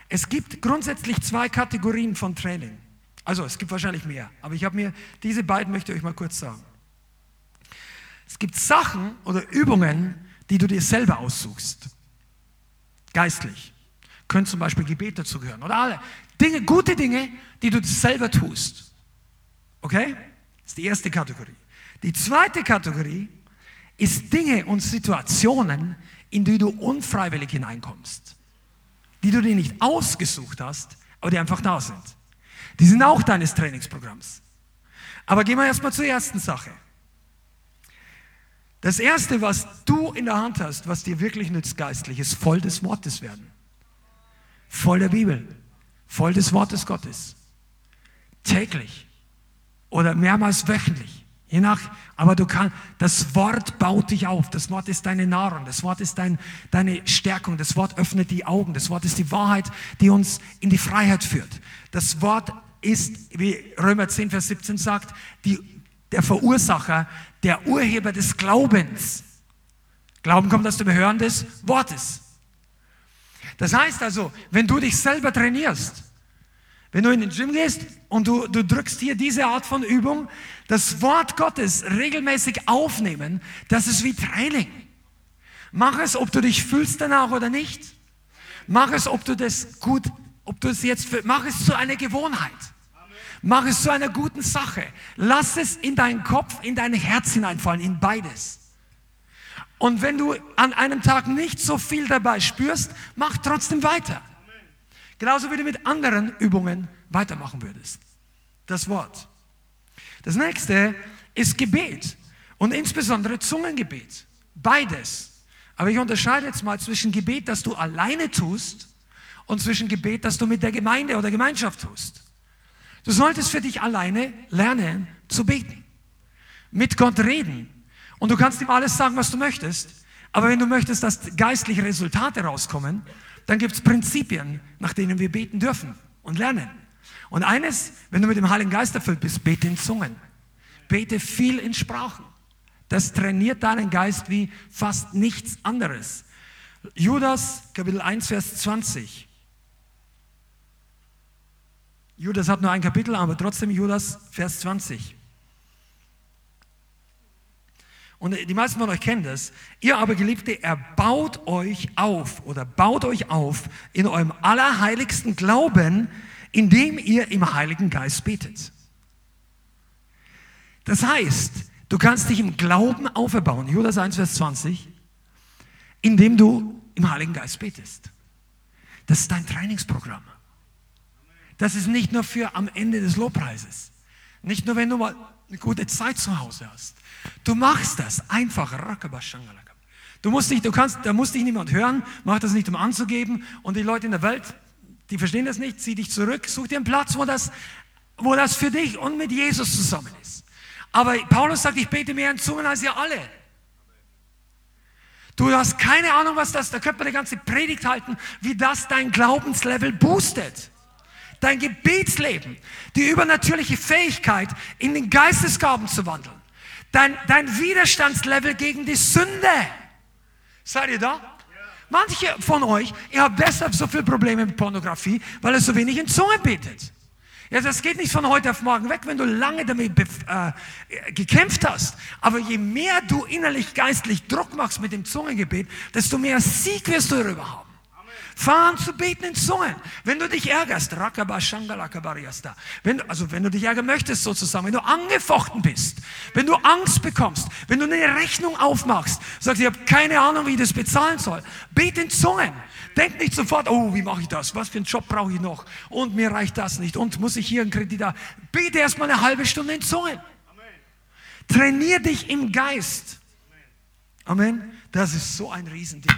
Es gibt grundsätzlich zwei Kategorien von Training. Also es gibt wahrscheinlich mehr, aber ich habe mir diese beiden möchte ich euch mal kurz sagen. Es gibt Sachen oder Übungen, die du dir selber aussuchst. Geistlich. Können zum Beispiel Gebet dazu gehören oder alle Dinge, gute Dinge, die du selber tust. Okay? Das ist die erste Kategorie. Die zweite Kategorie ist Dinge und Situationen, in die du unfreiwillig hineinkommst. Die du dir nicht ausgesucht hast, aber die einfach da sind. Die sind auch deines Trainingsprogramms. Aber gehen wir erstmal zur ersten Sache. Das erste, was du in der Hand hast, was dir wirklich nützt geistlich, ist voll des Wortes werden. Voll der Bibel. Voll des Wortes Gottes. Täglich. Oder mehrmals wöchentlich. Je nach, aber du kannst, das Wort baut dich auf. Das Wort ist deine Nahrung. Das Wort ist dein, deine Stärkung. Das Wort öffnet die Augen. Das Wort ist die Wahrheit, die uns in die Freiheit führt. Das Wort ist, wie Römer 10, Vers 17 sagt, die, der Verursacher, der Urheber des Glaubens. Glauben kommt aus dem Hören des Wortes. Das heißt also, wenn du dich selber trainierst, wenn du in den Gym gehst und du, du drückst hier diese Art von Übung, das Wort Gottes regelmäßig aufnehmen, das ist wie Training. Mach es, ob du dich fühlst danach oder nicht. Mach es, ob du das gut, ob du es jetzt, mach es zu einer Gewohnheit. Mach es zu einer guten Sache. Lass es in deinen Kopf, in dein Herz hineinfallen, in beides. Und wenn du an einem Tag nicht so viel dabei spürst, mach trotzdem weiter. Genauso wie du mit anderen Übungen weitermachen würdest. Das Wort. Das nächste ist Gebet und insbesondere Zungengebet. Beides. Aber ich unterscheide jetzt mal zwischen Gebet, das du alleine tust und zwischen Gebet, das du mit der Gemeinde oder Gemeinschaft tust. Du solltest für dich alleine lernen zu beten, mit Gott reden. Und du kannst ihm alles sagen, was du möchtest. Aber wenn du möchtest, dass geistliche Resultate rauskommen, dann gibt es Prinzipien, nach denen wir beten dürfen und lernen. Und eines, wenn du mit dem Heiligen Geist erfüllt bist, bete in Zungen. Bete viel in Sprachen. Das trainiert deinen Geist wie fast nichts anderes. Judas, Kapitel 1, Vers 20. Judas hat nur ein Kapitel, aber trotzdem Judas, Vers 20. Und die meisten von euch kennen das. Ihr aber Geliebte, erbaut euch auf oder baut euch auf in eurem allerheiligsten Glauben, indem ihr im Heiligen Geist betet. Das heißt, du kannst dich im Glauben aufbauen, Judas 1, Vers 20, indem du im Heiligen Geist betest. Das ist dein Trainingsprogramm. Das ist nicht nur für am Ende des Lobpreises. Nicht nur, wenn du mal eine gute Zeit zu Hause hast. Du machst das einfach. Du musst nicht, du kannst, da muss dich niemand hören. Mach das nicht, um anzugeben. Und die Leute in der Welt, die verstehen das nicht. Zieh dich zurück. Such dir einen Platz, wo das, wo das für dich und mit Jesus zusammen ist. Aber Paulus sagt, ich bete mehr in Zungen als ihr alle. Du hast keine Ahnung, was das, da könnte man eine ganze Predigt halten, wie das dein Glaubenslevel boostet dein Gebetsleben, die übernatürliche Fähigkeit, in den Geistesgaben zu wandeln, dein, dein Widerstandslevel gegen die Sünde. Seid ihr da? Manche von euch, ihr habt deshalb so viele Probleme mit Pornografie, weil ihr so wenig in Zunge betet. Ja, das geht nicht von heute auf morgen weg, wenn du lange damit äh, gekämpft hast. Aber je mehr du innerlich geistlich Druck machst mit dem Zungengebet, desto mehr Sieg wirst du darüber haben. Fang an zu beten in Zungen. Wenn du dich ärgerst, wenn, also wenn du dich ärgern möchtest sozusagen, wenn du angefochten bist, wenn du Angst bekommst, wenn du eine Rechnung aufmachst, sagst, ich habe keine Ahnung, wie ich das bezahlen soll, bete in Zungen. Denk nicht sofort, oh, wie mache ich das? Was für einen Job brauche ich noch? Und mir reicht das nicht. Und muss ich hier einen Kredit haben? Bete erstmal eine halbe Stunde in Zungen. Trainier dich im Geist. Amen. Das ist so ein Riesending.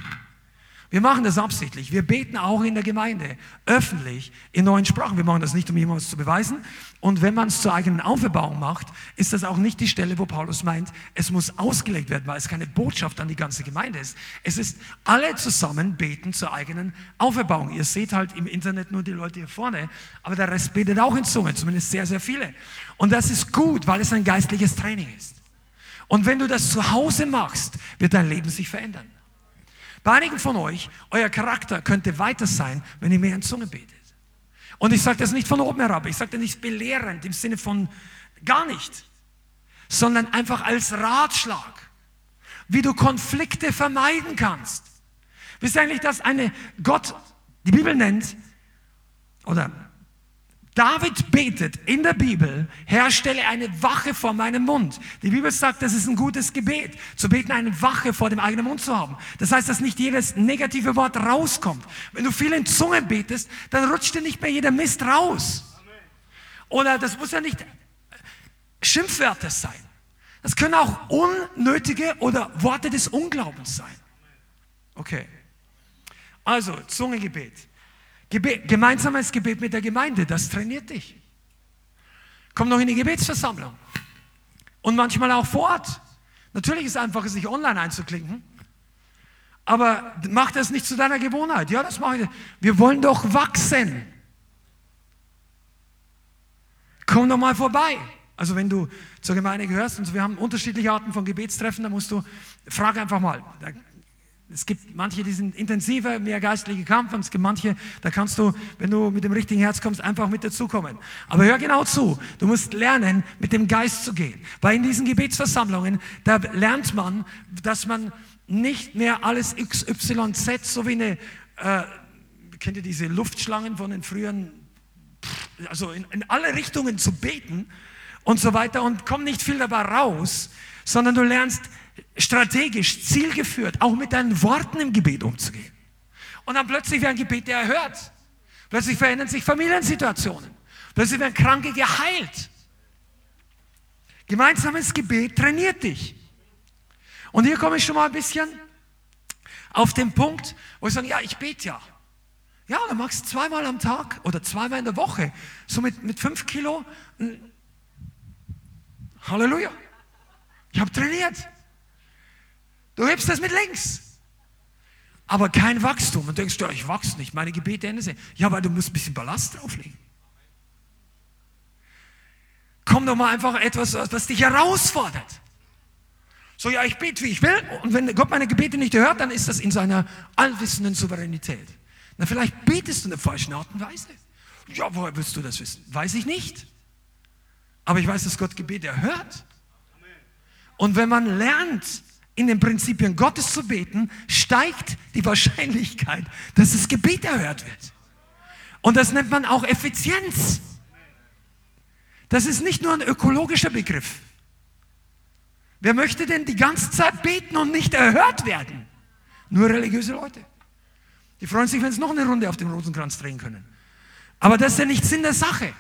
Wir machen das absichtlich. Wir beten auch in der Gemeinde, öffentlich, in neuen Sprachen. Wir machen das nicht, um jemandem zu beweisen. Und wenn man es zur eigenen Auferbauung macht, ist das auch nicht die Stelle, wo Paulus meint, es muss ausgelegt werden, weil es keine Botschaft an die ganze Gemeinde ist. Es ist alle zusammen beten zur eigenen Auferbauung. Ihr seht halt im Internet nur die Leute hier vorne, aber der Rest betet auch in Zungen, zumindest sehr, sehr viele. Und das ist gut, weil es ein geistliches Training ist. Und wenn du das zu Hause machst, wird dein Leben sich verändern. Bei einigen von euch, euer Charakter könnte weiter sein, wenn ihr mehr in Zunge betet. Und ich sage das nicht von oben herab, ich sage das nicht belehrend im Sinne von gar nicht, sondern einfach als Ratschlag, wie du Konflikte vermeiden kannst. Wisst ihr eigentlich, dass eine Gott, die Bibel nennt, oder David betet in der Bibel, Herr, stelle eine Wache vor meinem Mund. Die Bibel sagt, das ist ein gutes Gebet, zu beten, eine Wache vor dem eigenen Mund zu haben. Das heißt, dass nicht jedes negative Wort rauskommt. Wenn du viel in Zungen betest, dann rutscht dir nicht mehr jeder Mist raus. Oder das muss ja nicht Schimpfwörter sein. Das können auch unnötige oder Worte des Unglaubens sein. Okay. Also, Zungengebet. Gebet, gemeinsames Gebet mit der Gemeinde, das trainiert dich. Komm noch in die Gebetsversammlung. Und manchmal auch vor Ort. Natürlich ist es einfach, sich online einzuklinken. Aber mach das nicht zu deiner Gewohnheit. Ja, das mache ich. Wir wollen doch wachsen. Komm doch mal vorbei. Also wenn du zur Gemeinde gehörst und wir haben unterschiedliche Arten von Gebetstreffen, dann musst du, frag einfach mal. Es gibt manche, die sind intensiver, mehr geistliche Kampf und es gibt manche, da kannst du, wenn du mit dem richtigen Herz kommst, einfach mit dazukommen. Aber hör genau zu. Du musst lernen, mit dem Geist zu gehen. Weil in diesen Gebetsversammlungen, da lernt man, dass man nicht mehr alles XYZ, so wie eine, äh, kennt ihr diese Luftschlangen von den früheren, also in, in alle Richtungen zu beten und so weiter und komm nicht viel dabei raus, sondern du lernst strategisch, zielgeführt, auch mit deinen Worten im Gebet umzugehen. Und dann plötzlich wird ein Gebet erhört. Plötzlich verändern sich Familiensituationen. Plötzlich werden Kranke geheilt. Gemeinsames Gebet trainiert dich. Und hier komme ich schon mal ein bisschen auf den Punkt, wo ich sage, ja, ich bete ja. Ja, dann machst du zweimal am Tag oder zweimal in der Woche, so mit, mit fünf Kilo. Halleluja. Ich habe trainiert. Du hebst das mit links. Aber kein Wachstum. Und denkst du, ich wachse nicht, meine Gebete ändern sich. Ja, weil du musst ein bisschen Ballast drauflegen. Komm doch mal einfach etwas, was dich herausfordert. So, ja, ich bete, wie ich will. Und wenn Gott meine Gebete nicht hört, dann ist das in seiner allwissenden Souveränität. Na, vielleicht betest du in der falschen Art und Weise. Ja, woher willst du das wissen? Weiß ich nicht. Aber ich weiß, dass Gott Gebete erhört. Und wenn man lernt, in den Prinzipien Gottes zu beten, steigt die Wahrscheinlichkeit, dass das Gebet erhört wird. Und das nennt man auch Effizienz. Das ist nicht nur ein ökologischer Begriff. Wer möchte denn die ganze Zeit beten und nicht erhört werden? Nur religiöse Leute. Die freuen sich, wenn sie noch eine Runde auf dem Rosenkranz drehen können. Aber das ist ja nicht Sinn der Sache.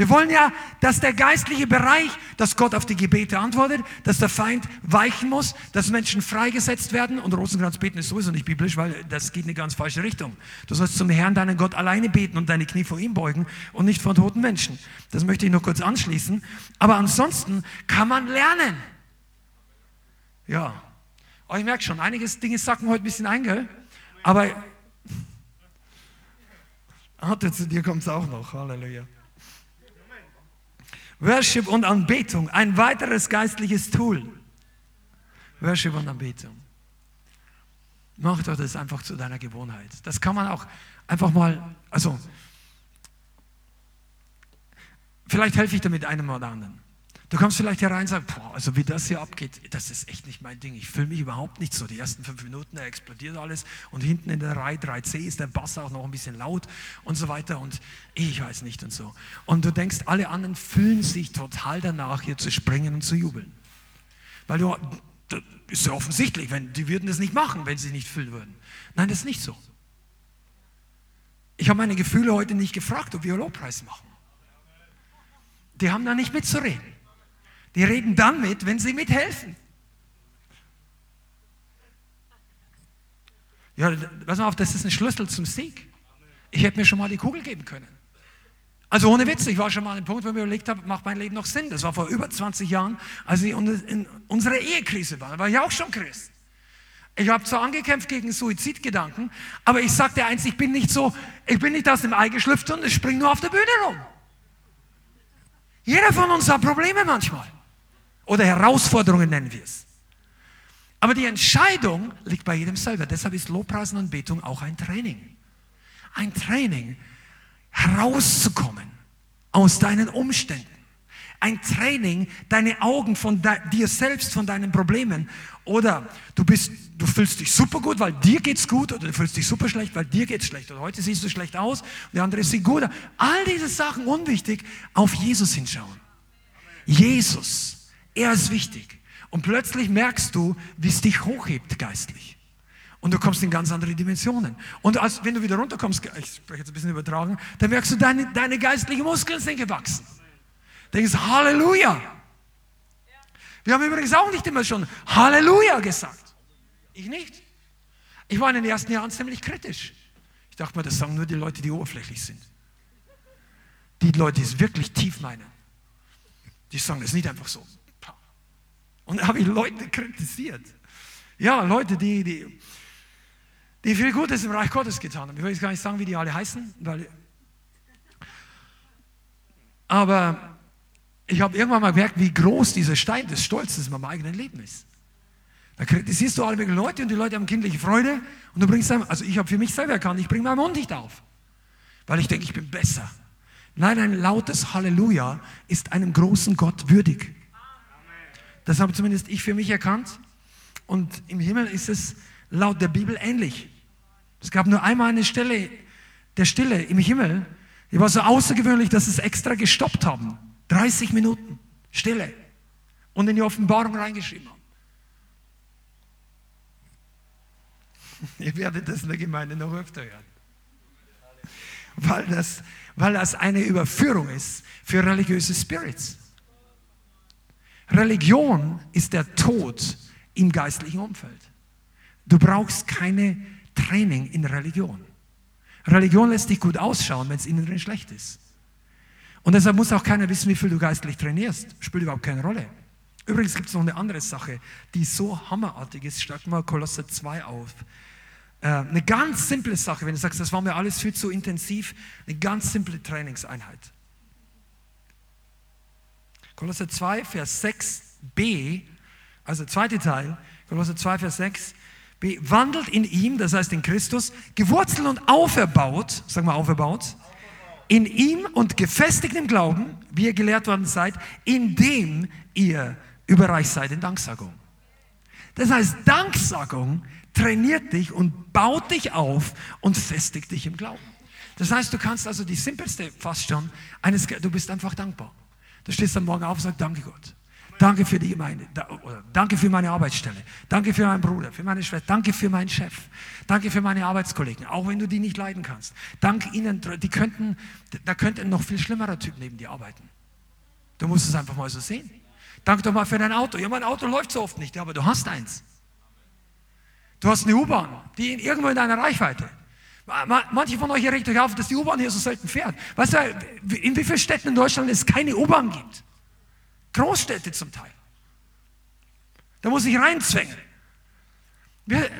Wir wollen ja, dass der geistliche Bereich, dass Gott auf die Gebete antwortet, dass der Feind weichen muss, dass Menschen freigesetzt werden. Und Rosenkranz beten ist sowieso nicht biblisch, weil das geht in eine ganz falsche Richtung. Du sollst zum Herrn, deinen Gott, alleine beten und deine Knie vor ihm beugen und nicht vor toten Menschen. Das möchte ich nur kurz anschließen. Aber ansonsten kann man lernen. Ja. Aber ich merke schon, einige Dinge sacken heute ein bisschen ein, gell? Aber Hatte zu dir kommt es auch noch. Halleluja. Worship und Anbetung, ein weiteres geistliches Tool. Worship und Anbetung. Mach doch das einfach zu deiner Gewohnheit. Das kann man auch einfach mal, also, vielleicht helfe ich damit einem oder anderen. Du kommst vielleicht herein und sagst, boah, also wie das hier abgeht, das ist echt nicht mein Ding. Ich fühle mich überhaupt nicht so. Die ersten fünf Minuten, da explodiert alles und hinten in der Reihe 3c ist der Bass auch noch ein bisschen laut und so weiter und ich weiß nicht und so. Und du denkst, alle anderen fühlen sich total danach, hier zu springen und zu jubeln. Weil du, das ist ja offensichtlich, wenn, die würden das nicht machen, wenn sie nicht fühlen würden. Nein, das ist nicht so. Ich habe meine Gefühle heute nicht gefragt, ob wir Lobpreis machen. Die haben da nicht mitzureden. Die reden dann mit, wenn sie mithelfen. Ja, pass mal auf, das ist ein Schlüssel zum Sieg. Ich hätte mir schon mal die Kugel geben können. Also ohne Witz, ich war schon mal an dem Punkt, wo ich mir überlegt habe, macht mein Leben noch Sinn? Das war vor über 20 Jahren, als ich in unserer Ehekrise war. Da war ich auch schon Christ. Ich habe zwar angekämpft gegen Suizidgedanken, aber ich sagte eins, ich bin nicht so, ich bin nicht aus dem Ei geschlüpft und ich springe nur auf der Bühne rum. Jeder von uns hat Probleme manchmal. Oder Herausforderungen nennen wir es. Aber die Entscheidung liegt bei jedem selber. Deshalb ist Lobpreisen und Betung auch ein Training. Ein Training, herauszukommen aus deinen Umständen. Ein Training, deine Augen von dir selbst, von deinen Problemen. Oder du bist, du fühlst dich super gut, weil dir geht's gut, oder du fühlst dich super schlecht, weil dir geht's schlecht. Oder heute siehst du schlecht aus, und der andere sieht gut. All diese Sachen unwichtig, auf Jesus hinschauen. Jesus er ist wichtig. Und plötzlich merkst du, wie es dich hochhebt geistlich. Und du kommst in ganz andere Dimensionen. Und als, wenn du wieder runterkommst, ich spreche jetzt ein bisschen übertragen, dann merkst du, deine, deine geistlichen Muskeln sind gewachsen. Denkst, Halleluja. Wir haben übrigens auch nicht immer schon Halleluja gesagt. Ich nicht. Ich war in den ersten Jahren ziemlich kritisch. Ich dachte mir, das sagen nur die Leute, die oberflächlich sind. Die Leute, die es wirklich tief meinen. Die sagen das nicht einfach so. Und da habe ich Leute kritisiert. Ja, Leute, die, die, die viel Gutes im Reich Gottes getan haben. Ich will jetzt gar nicht sagen, wie die alle heißen, weil, aber ich habe irgendwann mal gemerkt, wie groß dieser Stein des Stolzes in meinem eigenen Leben ist. Da kritisierst du alle möglichen Leute und die Leute haben kindliche Freude und du bringst einem, also ich habe für mich selber erkannt, ich bringe meinen Mund nicht auf, weil ich denke, ich bin besser. Nein, ein lautes Halleluja ist einem großen Gott würdig. Das habe zumindest ich für mich erkannt. Und im Himmel ist es laut der Bibel ähnlich. Es gab nur einmal eine Stelle der Stille im Himmel, die war so außergewöhnlich, dass sie es extra gestoppt haben. 30 Minuten Stille. Und in die Offenbarung reingeschrieben haben. Ihr werdet das in der Gemeinde noch öfter hören. Weil das, weil das eine Überführung ist für religiöse Spirits. Religion ist der Tod im geistlichen Umfeld. Du brauchst keine Training in Religion. Religion lässt dich gut ausschauen, wenn es innen drin schlecht ist. Und deshalb muss auch keiner wissen, wie viel du geistlich trainierst. Spielt überhaupt keine Rolle. Übrigens gibt es noch eine andere Sache, die so hammerartig ist. Schlag mal Kolosser 2 auf. Äh, eine ganz simple Sache, wenn du sagst, das war mir alles viel zu intensiv, eine ganz simple Trainingseinheit. Kolosser 2, Vers 6b, also zweite Teil, Kolosser 2, Vers 6, b, wandelt in ihm, das heißt in Christus, gewurzelt und auferbaut, sagen wir auferbaut, in ihm und gefestigt im Glauben, wie ihr gelehrt worden seid, indem ihr überreich seid in Danksagung. Das heißt, Danksagung trainiert dich und baut dich auf und festigt dich im Glauben. Das heißt, du kannst also die simpelste fast schon, eines, du bist einfach dankbar. Du stehst am Morgen auf und sagst, danke Gott. Danke für die Gemeinde. Danke für meine Arbeitsstelle. Danke für meinen Bruder, für meine Schwester. Danke für meinen Chef. Danke für meine Arbeitskollegen, auch wenn du die nicht leiden kannst. Dank ihnen, die könnten, da könnte ein noch viel schlimmerer Typ neben dir arbeiten. Du musst es einfach mal so sehen. Danke doch mal für dein Auto. Ja, mein Auto läuft so oft nicht, aber du hast eins. Du hast eine U-Bahn, die irgendwo in deiner Reichweite. Manche von euch regt euch auf, dass die U-Bahn hier so selten fährt. Weißt du, in wie vielen Städten in Deutschland es keine U-Bahn gibt? Großstädte zum Teil. Da muss ich reinzwängen. Wir,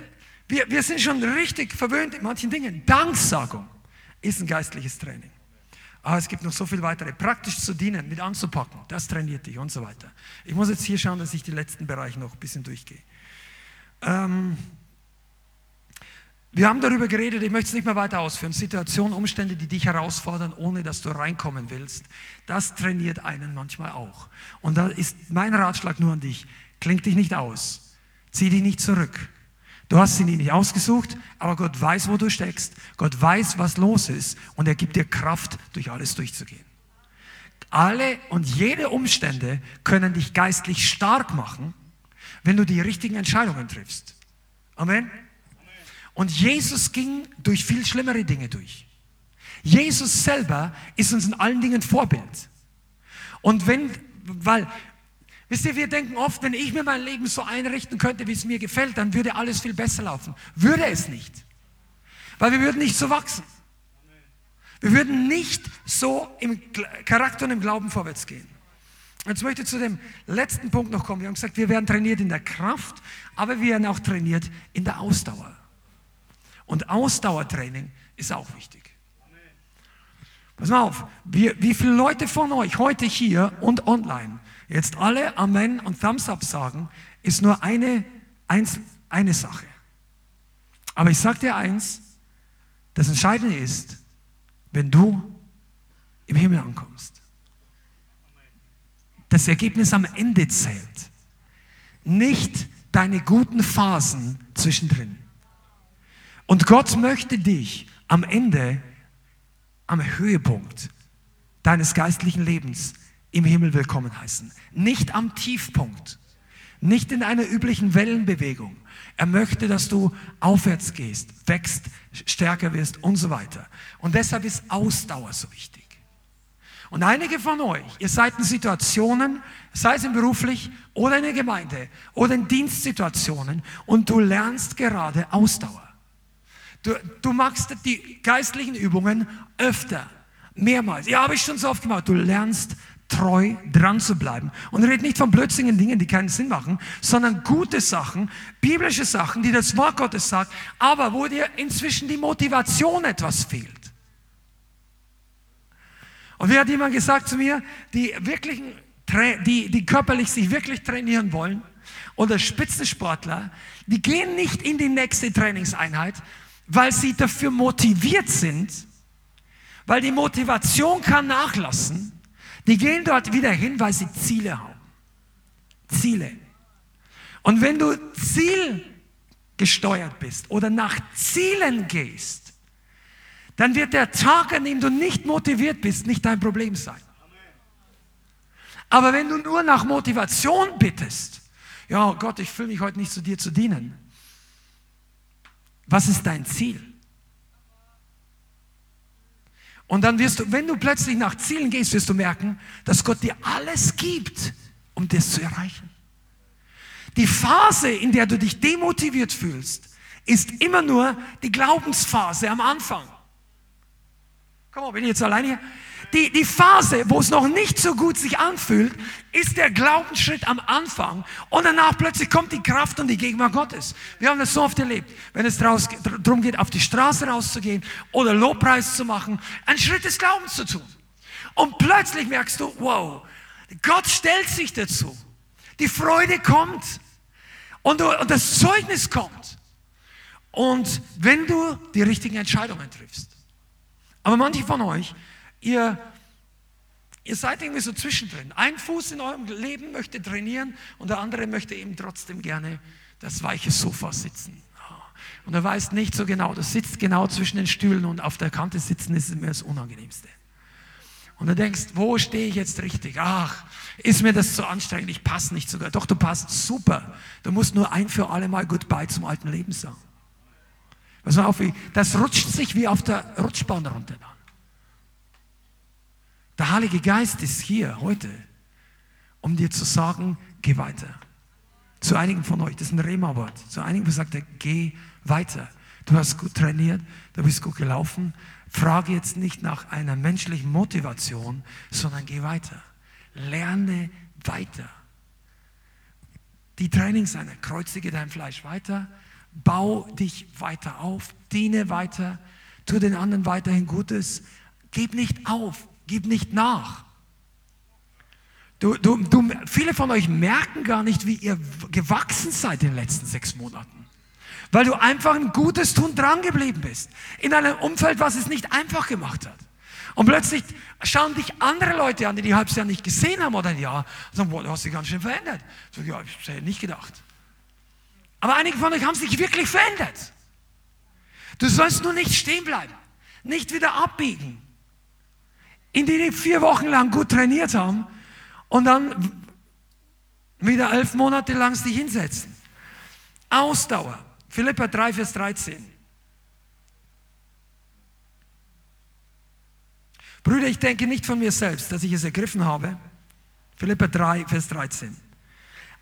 wir, wir sind schon richtig verwöhnt in manchen Dingen. Danksagung ist ein geistliches Training. Aber es gibt noch so viel weitere. Praktisch zu dienen, mit anzupacken, das trainiert dich und so weiter. Ich muss jetzt hier schauen, dass ich die letzten Bereiche noch ein bisschen durchgehe. Ähm, wir haben darüber geredet, ich möchte es nicht mehr weiter ausführen. Situationen, Umstände, die dich herausfordern, ohne dass du reinkommen willst, das trainiert einen manchmal auch. Und da ist mein Ratschlag nur an dich. Klingt dich nicht aus. Zieh dich nicht zurück. Du hast sie nicht ausgesucht, aber Gott weiß, wo du steckst. Gott weiß, was los ist und er gibt dir Kraft, durch alles durchzugehen. Alle und jede Umstände können dich geistlich stark machen, wenn du die richtigen Entscheidungen triffst. Amen. Und Jesus ging durch viel schlimmere Dinge durch. Jesus selber ist uns in allen Dingen Vorbild. Und wenn, weil, wisst ihr, wir denken oft, wenn ich mir mein Leben so einrichten könnte, wie es mir gefällt, dann würde alles viel besser laufen. Würde es nicht. Weil wir würden nicht so wachsen. Wir würden nicht so im Charakter und im Glauben vorwärts gehen. Jetzt möchte ich zu dem letzten Punkt noch kommen. Wir haben gesagt, wir werden trainiert in der Kraft, aber wir werden auch trainiert in der Ausdauer. Und Ausdauertraining ist auch wichtig. Pass mal auf, wie, wie viele Leute von euch heute hier und online jetzt alle Amen und Thumbs Up sagen, ist nur eine, eins, eine Sache. Aber ich sage dir eins, das Entscheidende ist, wenn du im Himmel ankommst. Das Ergebnis am Ende zählt. Nicht deine guten Phasen zwischendrin. Und Gott möchte dich am Ende, am Höhepunkt deines geistlichen Lebens im Himmel willkommen heißen. Nicht am Tiefpunkt, nicht in einer üblichen Wellenbewegung. Er möchte, dass du aufwärts gehst, wächst, stärker wirst und so weiter. Und deshalb ist Ausdauer so wichtig. Und einige von euch, ihr seid in Situationen, sei es in beruflich oder in der Gemeinde oder in Dienstsituationen und du lernst gerade Ausdauer. Du, du machst die geistlichen Übungen öfter, mehrmals. Ja, habe ich schon so oft gemacht. Du lernst treu dran zu bleiben. Und red nicht von blödsinnigen Dingen, die keinen Sinn machen, sondern gute Sachen, biblische Sachen, die das Wort Gottes sagt, aber wo dir inzwischen die Motivation etwas fehlt. Und wie hat jemand gesagt zu mir, die wirklichen, die, die körperlich sich wirklich trainieren wollen, oder Spitzensportler, die gehen nicht in die nächste Trainingseinheit, weil sie dafür motiviert sind, weil die Motivation kann nachlassen. Die gehen dort wieder hin, weil sie Ziele haben. Ziele. Und wenn du zielgesteuert bist oder nach Zielen gehst, dann wird der Tag, an dem du nicht motiviert bist, nicht dein Problem sein. Aber wenn du nur nach Motivation bittest, ja Gott, ich fühle mich heute nicht zu dir zu dienen, Was ist dein Ziel? Und dann wirst du, wenn du plötzlich nach Zielen gehst, wirst du merken, dass Gott dir alles gibt, um das zu erreichen. Die Phase, in der du dich demotiviert fühlst, ist immer nur die Glaubensphase am Anfang. Komm mal, bin ich jetzt alleine hier? Die, die Phase, wo es noch nicht so gut sich anfühlt, ist der Glaubensschritt am Anfang und danach plötzlich kommt die Kraft und die Gegenwart Gottes. Wir haben das so oft erlebt. Wenn es darum geht, auf die Straße rauszugehen oder Lobpreis zu machen, einen Schritt des Glaubens zu tun. Und plötzlich merkst du, wow, Gott stellt sich dazu. Die Freude kommt und, du, und das Zeugnis kommt. Und wenn du die richtigen Entscheidungen triffst. Aber manche von euch, ihr, ihr seid irgendwie so zwischendrin. Ein Fuß in eurem Leben möchte trainieren und der andere möchte eben trotzdem gerne das weiche Sofa sitzen. Und er weiß nicht so genau, das sitzt genau zwischen den Stühlen und auf der Kante sitzen ist mir das Unangenehmste. Und du denkst, wo stehe ich jetzt richtig? Ach, ist mir das zu anstrengend, ich passe nicht sogar. Doch, du passt super. Du musst nur ein für alle Mal Goodbye zum alten Leben sagen. Pass mal auf, das rutscht sich wie auf der Rutschbahn runter dann. Der Heilige Geist ist hier heute, um dir zu sagen, geh weiter. Zu einigen von euch, das ist ein Rema-Wort. Zu einigen sagt er, geh weiter. Du hast gut trainiert, du bist gut gelaufen. Frage jetzt nicht nach einer menschlichen Motivation, sondern geh weiter. Lerne weiter. Die Trainings seine, kreuzige dein Fleisch weiter, Bau dich weiter auf, diene weiter, tu den anderen weiterhin Gutes, gib nicht auf, gib nicht nach. Du, du, du, viele von euch merken gar nicht, wie ihr gewachsen seid in den letzten sechs Monaten. Weil du einfach ein gutes Tun dran geblieben bist. In einem Umfeld, was es nicht einfach gemacht hat. Und plötzlich schauen dich andere Leute an, die die halbes Jahr nicht gesehen haben oder ein Jahr, und sagen, boah, du hast dich ganz schön verändert. So, ja, ich hätte nicht gedacht. Aber einige von euch haben sich wirklich verändert. Du sollst nur nicht stehen bleiben, nicht wieder abbiegen, in die vier Wochen lang gut trainiert haben und dann wieder elf Monate lang sich hinsetzen. Ausdauer. Philippa 3, Vers 13. Brüder, ich denke nicht von mir selbst, dass ich es ergriffen habe. Philippa 3, Vers 13.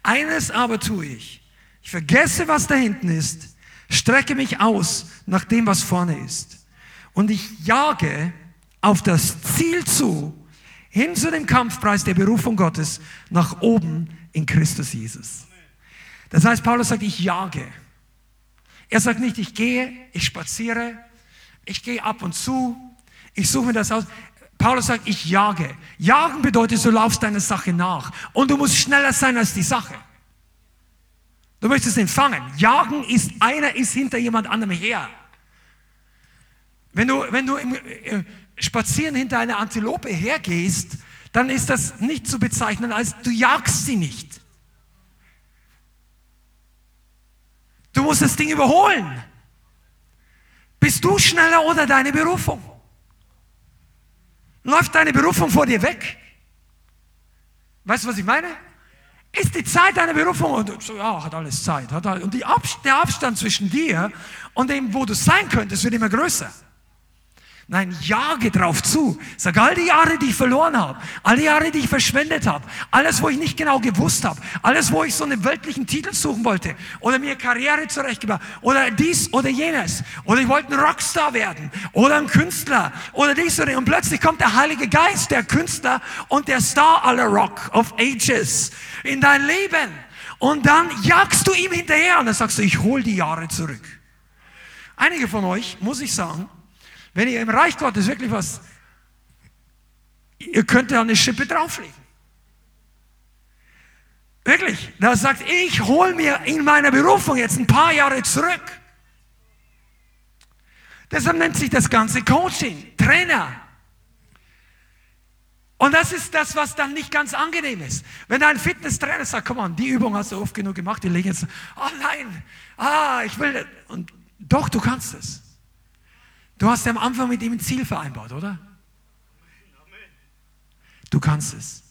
Eines aber tue ich ich vergesse, was da hinten ist, strecke mich aus nach dem, was vorne ist. Und ich jage auf das Ziel zu, hin zu dem Kampfpreis der Berufung Gottes, nach oben in Christus Jesus. Das heißt, Paulus sagt, ich jage. Er sagt nicht, ich gehe, ich spaziere, ich gehe ab und zu, ich suche mir das aus. Paulus sagt, ich jage. Jagen bedeutet, du laufst deiner Sache nach. Und du musst schneller sein als die Sache. Du möchtest ihn fangen. Jagen ist, einer ist hinter jemand anderem her. Wenn du, wenn du im, äh, spazieren hinter einer Antilope hergehst, dann ist das nicht zu bezeichnen als du jagst sie nicht. Du musst das Ding überholen. Bist du schneller oder deine Berufung? Läuft deine Berufung vor dir weg? Weißt du, was ich meine? Ist die Zeit deiner Berufung? Und so, ja, hat alles Zeit. Hat alles. Und Ab der Abstand zwischen dir und dem, wo du sein könntest, wird immer größer. Nein, jage drauf zu. Sag, all die Jahre, die ich verloren habe, all die Jahre, die ich verschwendet habe, alles, wo ich nicht genau gewusst habe, alles, wo ich so einen weltlichen Titel suchen wollte oder mir Karriere zurechtgebracht oder dies oder jenes oder ich wollte ein Rockstar werden oder ein Künstler oder dies oder und plötzlich kommt der Heilige Geist, der Künstler und der Star aller Rock of Ages in dein Leben und dann jagst du ihm hinterher und dann sagst du, ich hol die Jahre zurück. Einige von euch, muss ich sagen, wenn ihr im Reich Gottes wirklich was, ihr könnt ja eine Schippe drauflegen. Wirklich, da sagt, ich hole mir in meiner Berufung jetzt ein paar Jahre zurück. Deshalb nennt sich das Ganze Coaching, Trainer. Und das ist das, was dann nicht ganz angenehm ist. Wenn ein Fitnesstrainer sagt, komm on, die Übung hast du oft genug gemacht, die legen jetzt, oh nein, ah, ich will, und doch, du kannst es. Du hast am Anfang mit ihm ein Ziel vereinbart, oder? Du kannst es.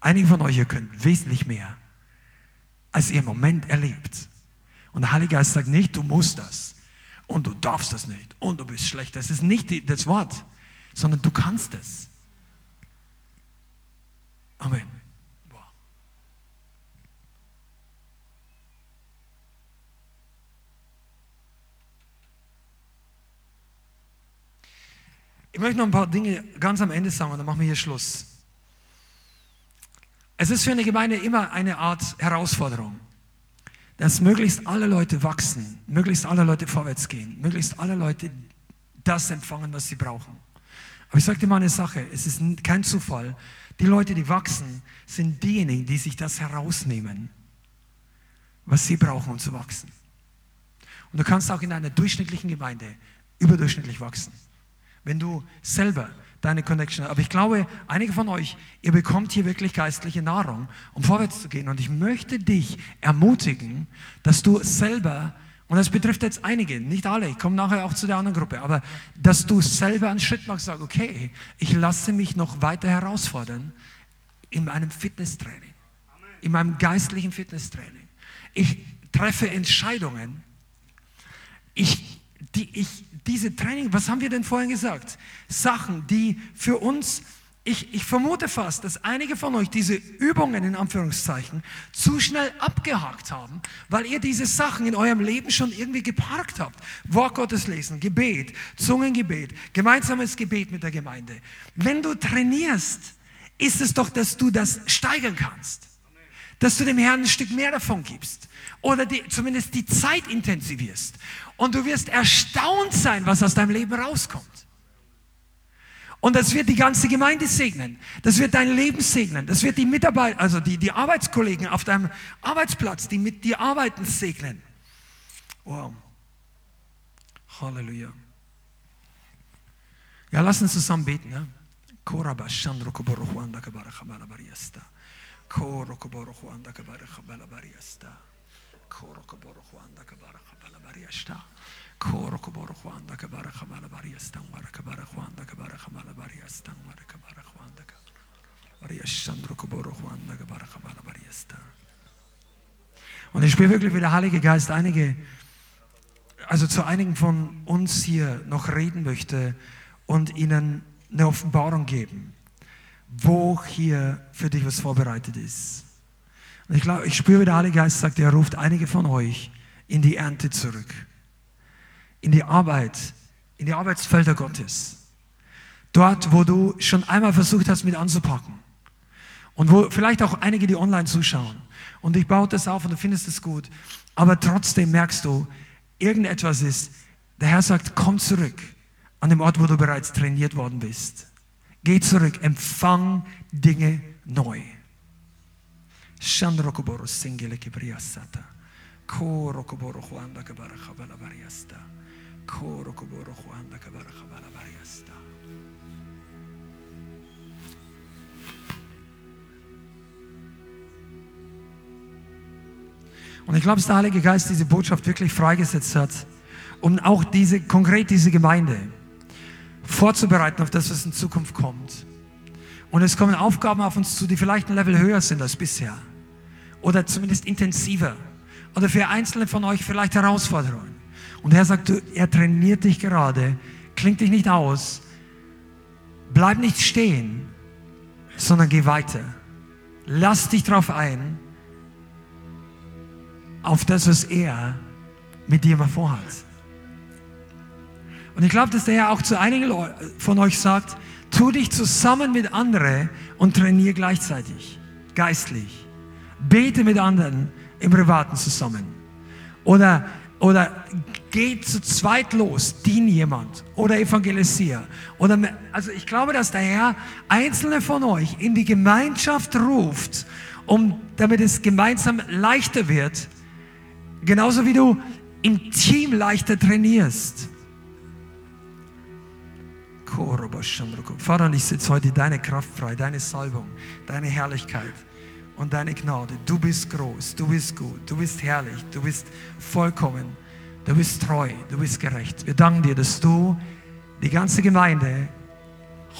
Einige von euch hier können wesentlich mehr, als ihr im Moment erlebt. Und der Heilige Geist sagt nicht, du musst das und du darfst das nicht und du bist schlecht. Das ist nicht das Wort, sondern du kannst es. Amen. Ich möchte noch ein paar Dinge ganz am Ende sagen und dann machen wir hier Schluss. Es ist für eine Gemeinde immer eine Art Herausforderung, dass möglichst alle Leute wachsen, möglichst alle Leute vorwärts gehen, möglichst alle Leute das empfangen, was sie brauchen. Aber ich sage dir mal eine Sache, es ist kein Zufall. Die Leute, die wachsen, sind diejenigen, die sich das herausnehmen, was sie brauchen, um zu wachsen. Und du kannst auch in einer durchschnittlichen Gemeinde überdurchschnittlich wachsen wenn du selber deine Connection hast. Aber ich glaube, einige von euch, ihr bekommt hier wirklich geistliche Nahrung, um vorwärts zu gehen. Und ich möchte dich ermutigen, dass du selber, und das betrifft jetzt einige, nicht alle, ich komme nachher auch zu der anderen Gruppe, aber dass du selber einen Schritt machst, sagst, okay, ich lasse mich noch weiter herausfordern in meinem Fitnesstraining, in meinem geistlichen Fitnesstraining. Ich treffe Entscheidungen, ich, die ich diese Training, was haben wir denn vorhin gesagt? Sachen, die für uns, ich, ich vermute fast, dass einige von euch diese Übungen in Anführungszeichen zu schnell abgehakt haben, weil ihr diese Sachen in eurem Leben schon irgendwie geparkt habt. Wort Gottes lesen, Gebet, Zungengebet, gemeinsames Gebet mit der Gemeinde. Wenn du trainierst, ist es doch, dass du das steigern kannst. Dass du dem Herrn ein Stück mehr davon gibst. Oder die, zumindest die Zeit intensivierst. Und du wirst erstaunt sein, was aus deinem Leben rauskommt. Und das wird die ganze Gemeinde segnen. Das wird dein Leben segnen. Das wird die Mitarbeiter, also die, die Arbeitskollegen auf deinem Arbeitsplatz, die mit dir arbeiten, segnen. Wow. Halleluja. Ja, lass uns zusammen beten. Ne? Koraba Shandro Koboro Juanda Kabara Kabala Bariasta. Koro Koboro Juanda Kabara Kabala. Koro Koboro Juanda Kabara Bariasta. Koro Koboro Juanda Kabara. Mara Kabara Juanda Kabara Kabala Bariasta. Mara Kabara Juanda Kabara Shandro Koboro Juanda Kabara Kabala Bariasta. Und ich spüre wirklich, wie der Heilige Geist einige, also zu einigen von uns hier noch reden möchte und ihnen eine Offenbarung geben, wo hier für dich was vorbereitet ist. Und ich glaube, ich spüre, wie der Heilige Geist sagt, er ruft einige von euch in die Ernte zurück. In die Arbeit, in die Arbeitsfelder Gottes. Dort, wo du schon einmal versucht hast, mit anzupacken. Und wo vielleicht auch einige, die online zuschauen. Und ich baue das auf und du findest es gut. Aber trotzdem merkst du, irgendetwas ist. Der Herr sagt, komm zurück an dem Ort, wo du bereits trainiert worden bist. Geh zurück, empfang Dinge neu. Shandrokoboro singele kibriasata. Korokoboro juanda kabara chabala bariasta. Und ich glaube, dass der Heilige Geist diese Botschaft wirklich freigesetzt hat, um auch diese, konkret diese Gemeinde vorzubereiten auf das, was in Zukunft kommt. Und es kommen Aufgaben auf uns zu, die vielleicht ein Level höher sind als bisher. Oder zumindest intensiver. Oder für einzelne von euch vielleicht Herausforderungen. Und er sagt, er trainiert dich gerade, klingt dich nicht aus, bleib nicht stehen, sondern geh weiter. Lass dich darauf ein, auf das, was er mit dir mal vorhat. Und ich glaube, dass der Herr auch zu einigen von euch sagt, tu dich zusammen mit anderen und trainiere gleichzeitig, geistlich. Bete mit anderen im Privaten zusammen. Oder, oder geh zu zweit los, dien jemand oder evangelisier. Oder, also ich glaube, dass der Herr einzelne von euch in die Gemeinschaft ruft, um, damit es gemeinsam leichter wird. Genauso wie du im Team leichter trainierst. Vater, ich setze heute deine Kraft frei, deine Salbung, deine Herrlichkeit und deine Gnade. Du bist groß, du bist gut, du bist herrlich, du bist vollkommen, du bist treu, du bist gerecht. Wir danken dir, dass du die ganze Gemeinde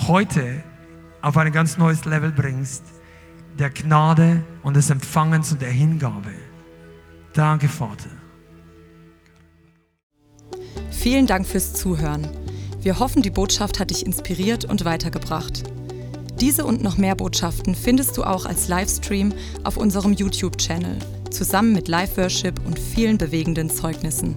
heute auf ein ganz neues Level bringst, der Gnade und des Empfangens und der Hingabe. Danke, Vater.
Vielen Dank fürs Zuhören. Wir hoffen, die Botschaft hat dich inspiriert und weitergebracht. Diese und noch mehr Botschaften findest du auch als Livestream auf unserem YouTube-Channel, zusammen mit Live-Worship und vielen bewegenden Zeugnissen.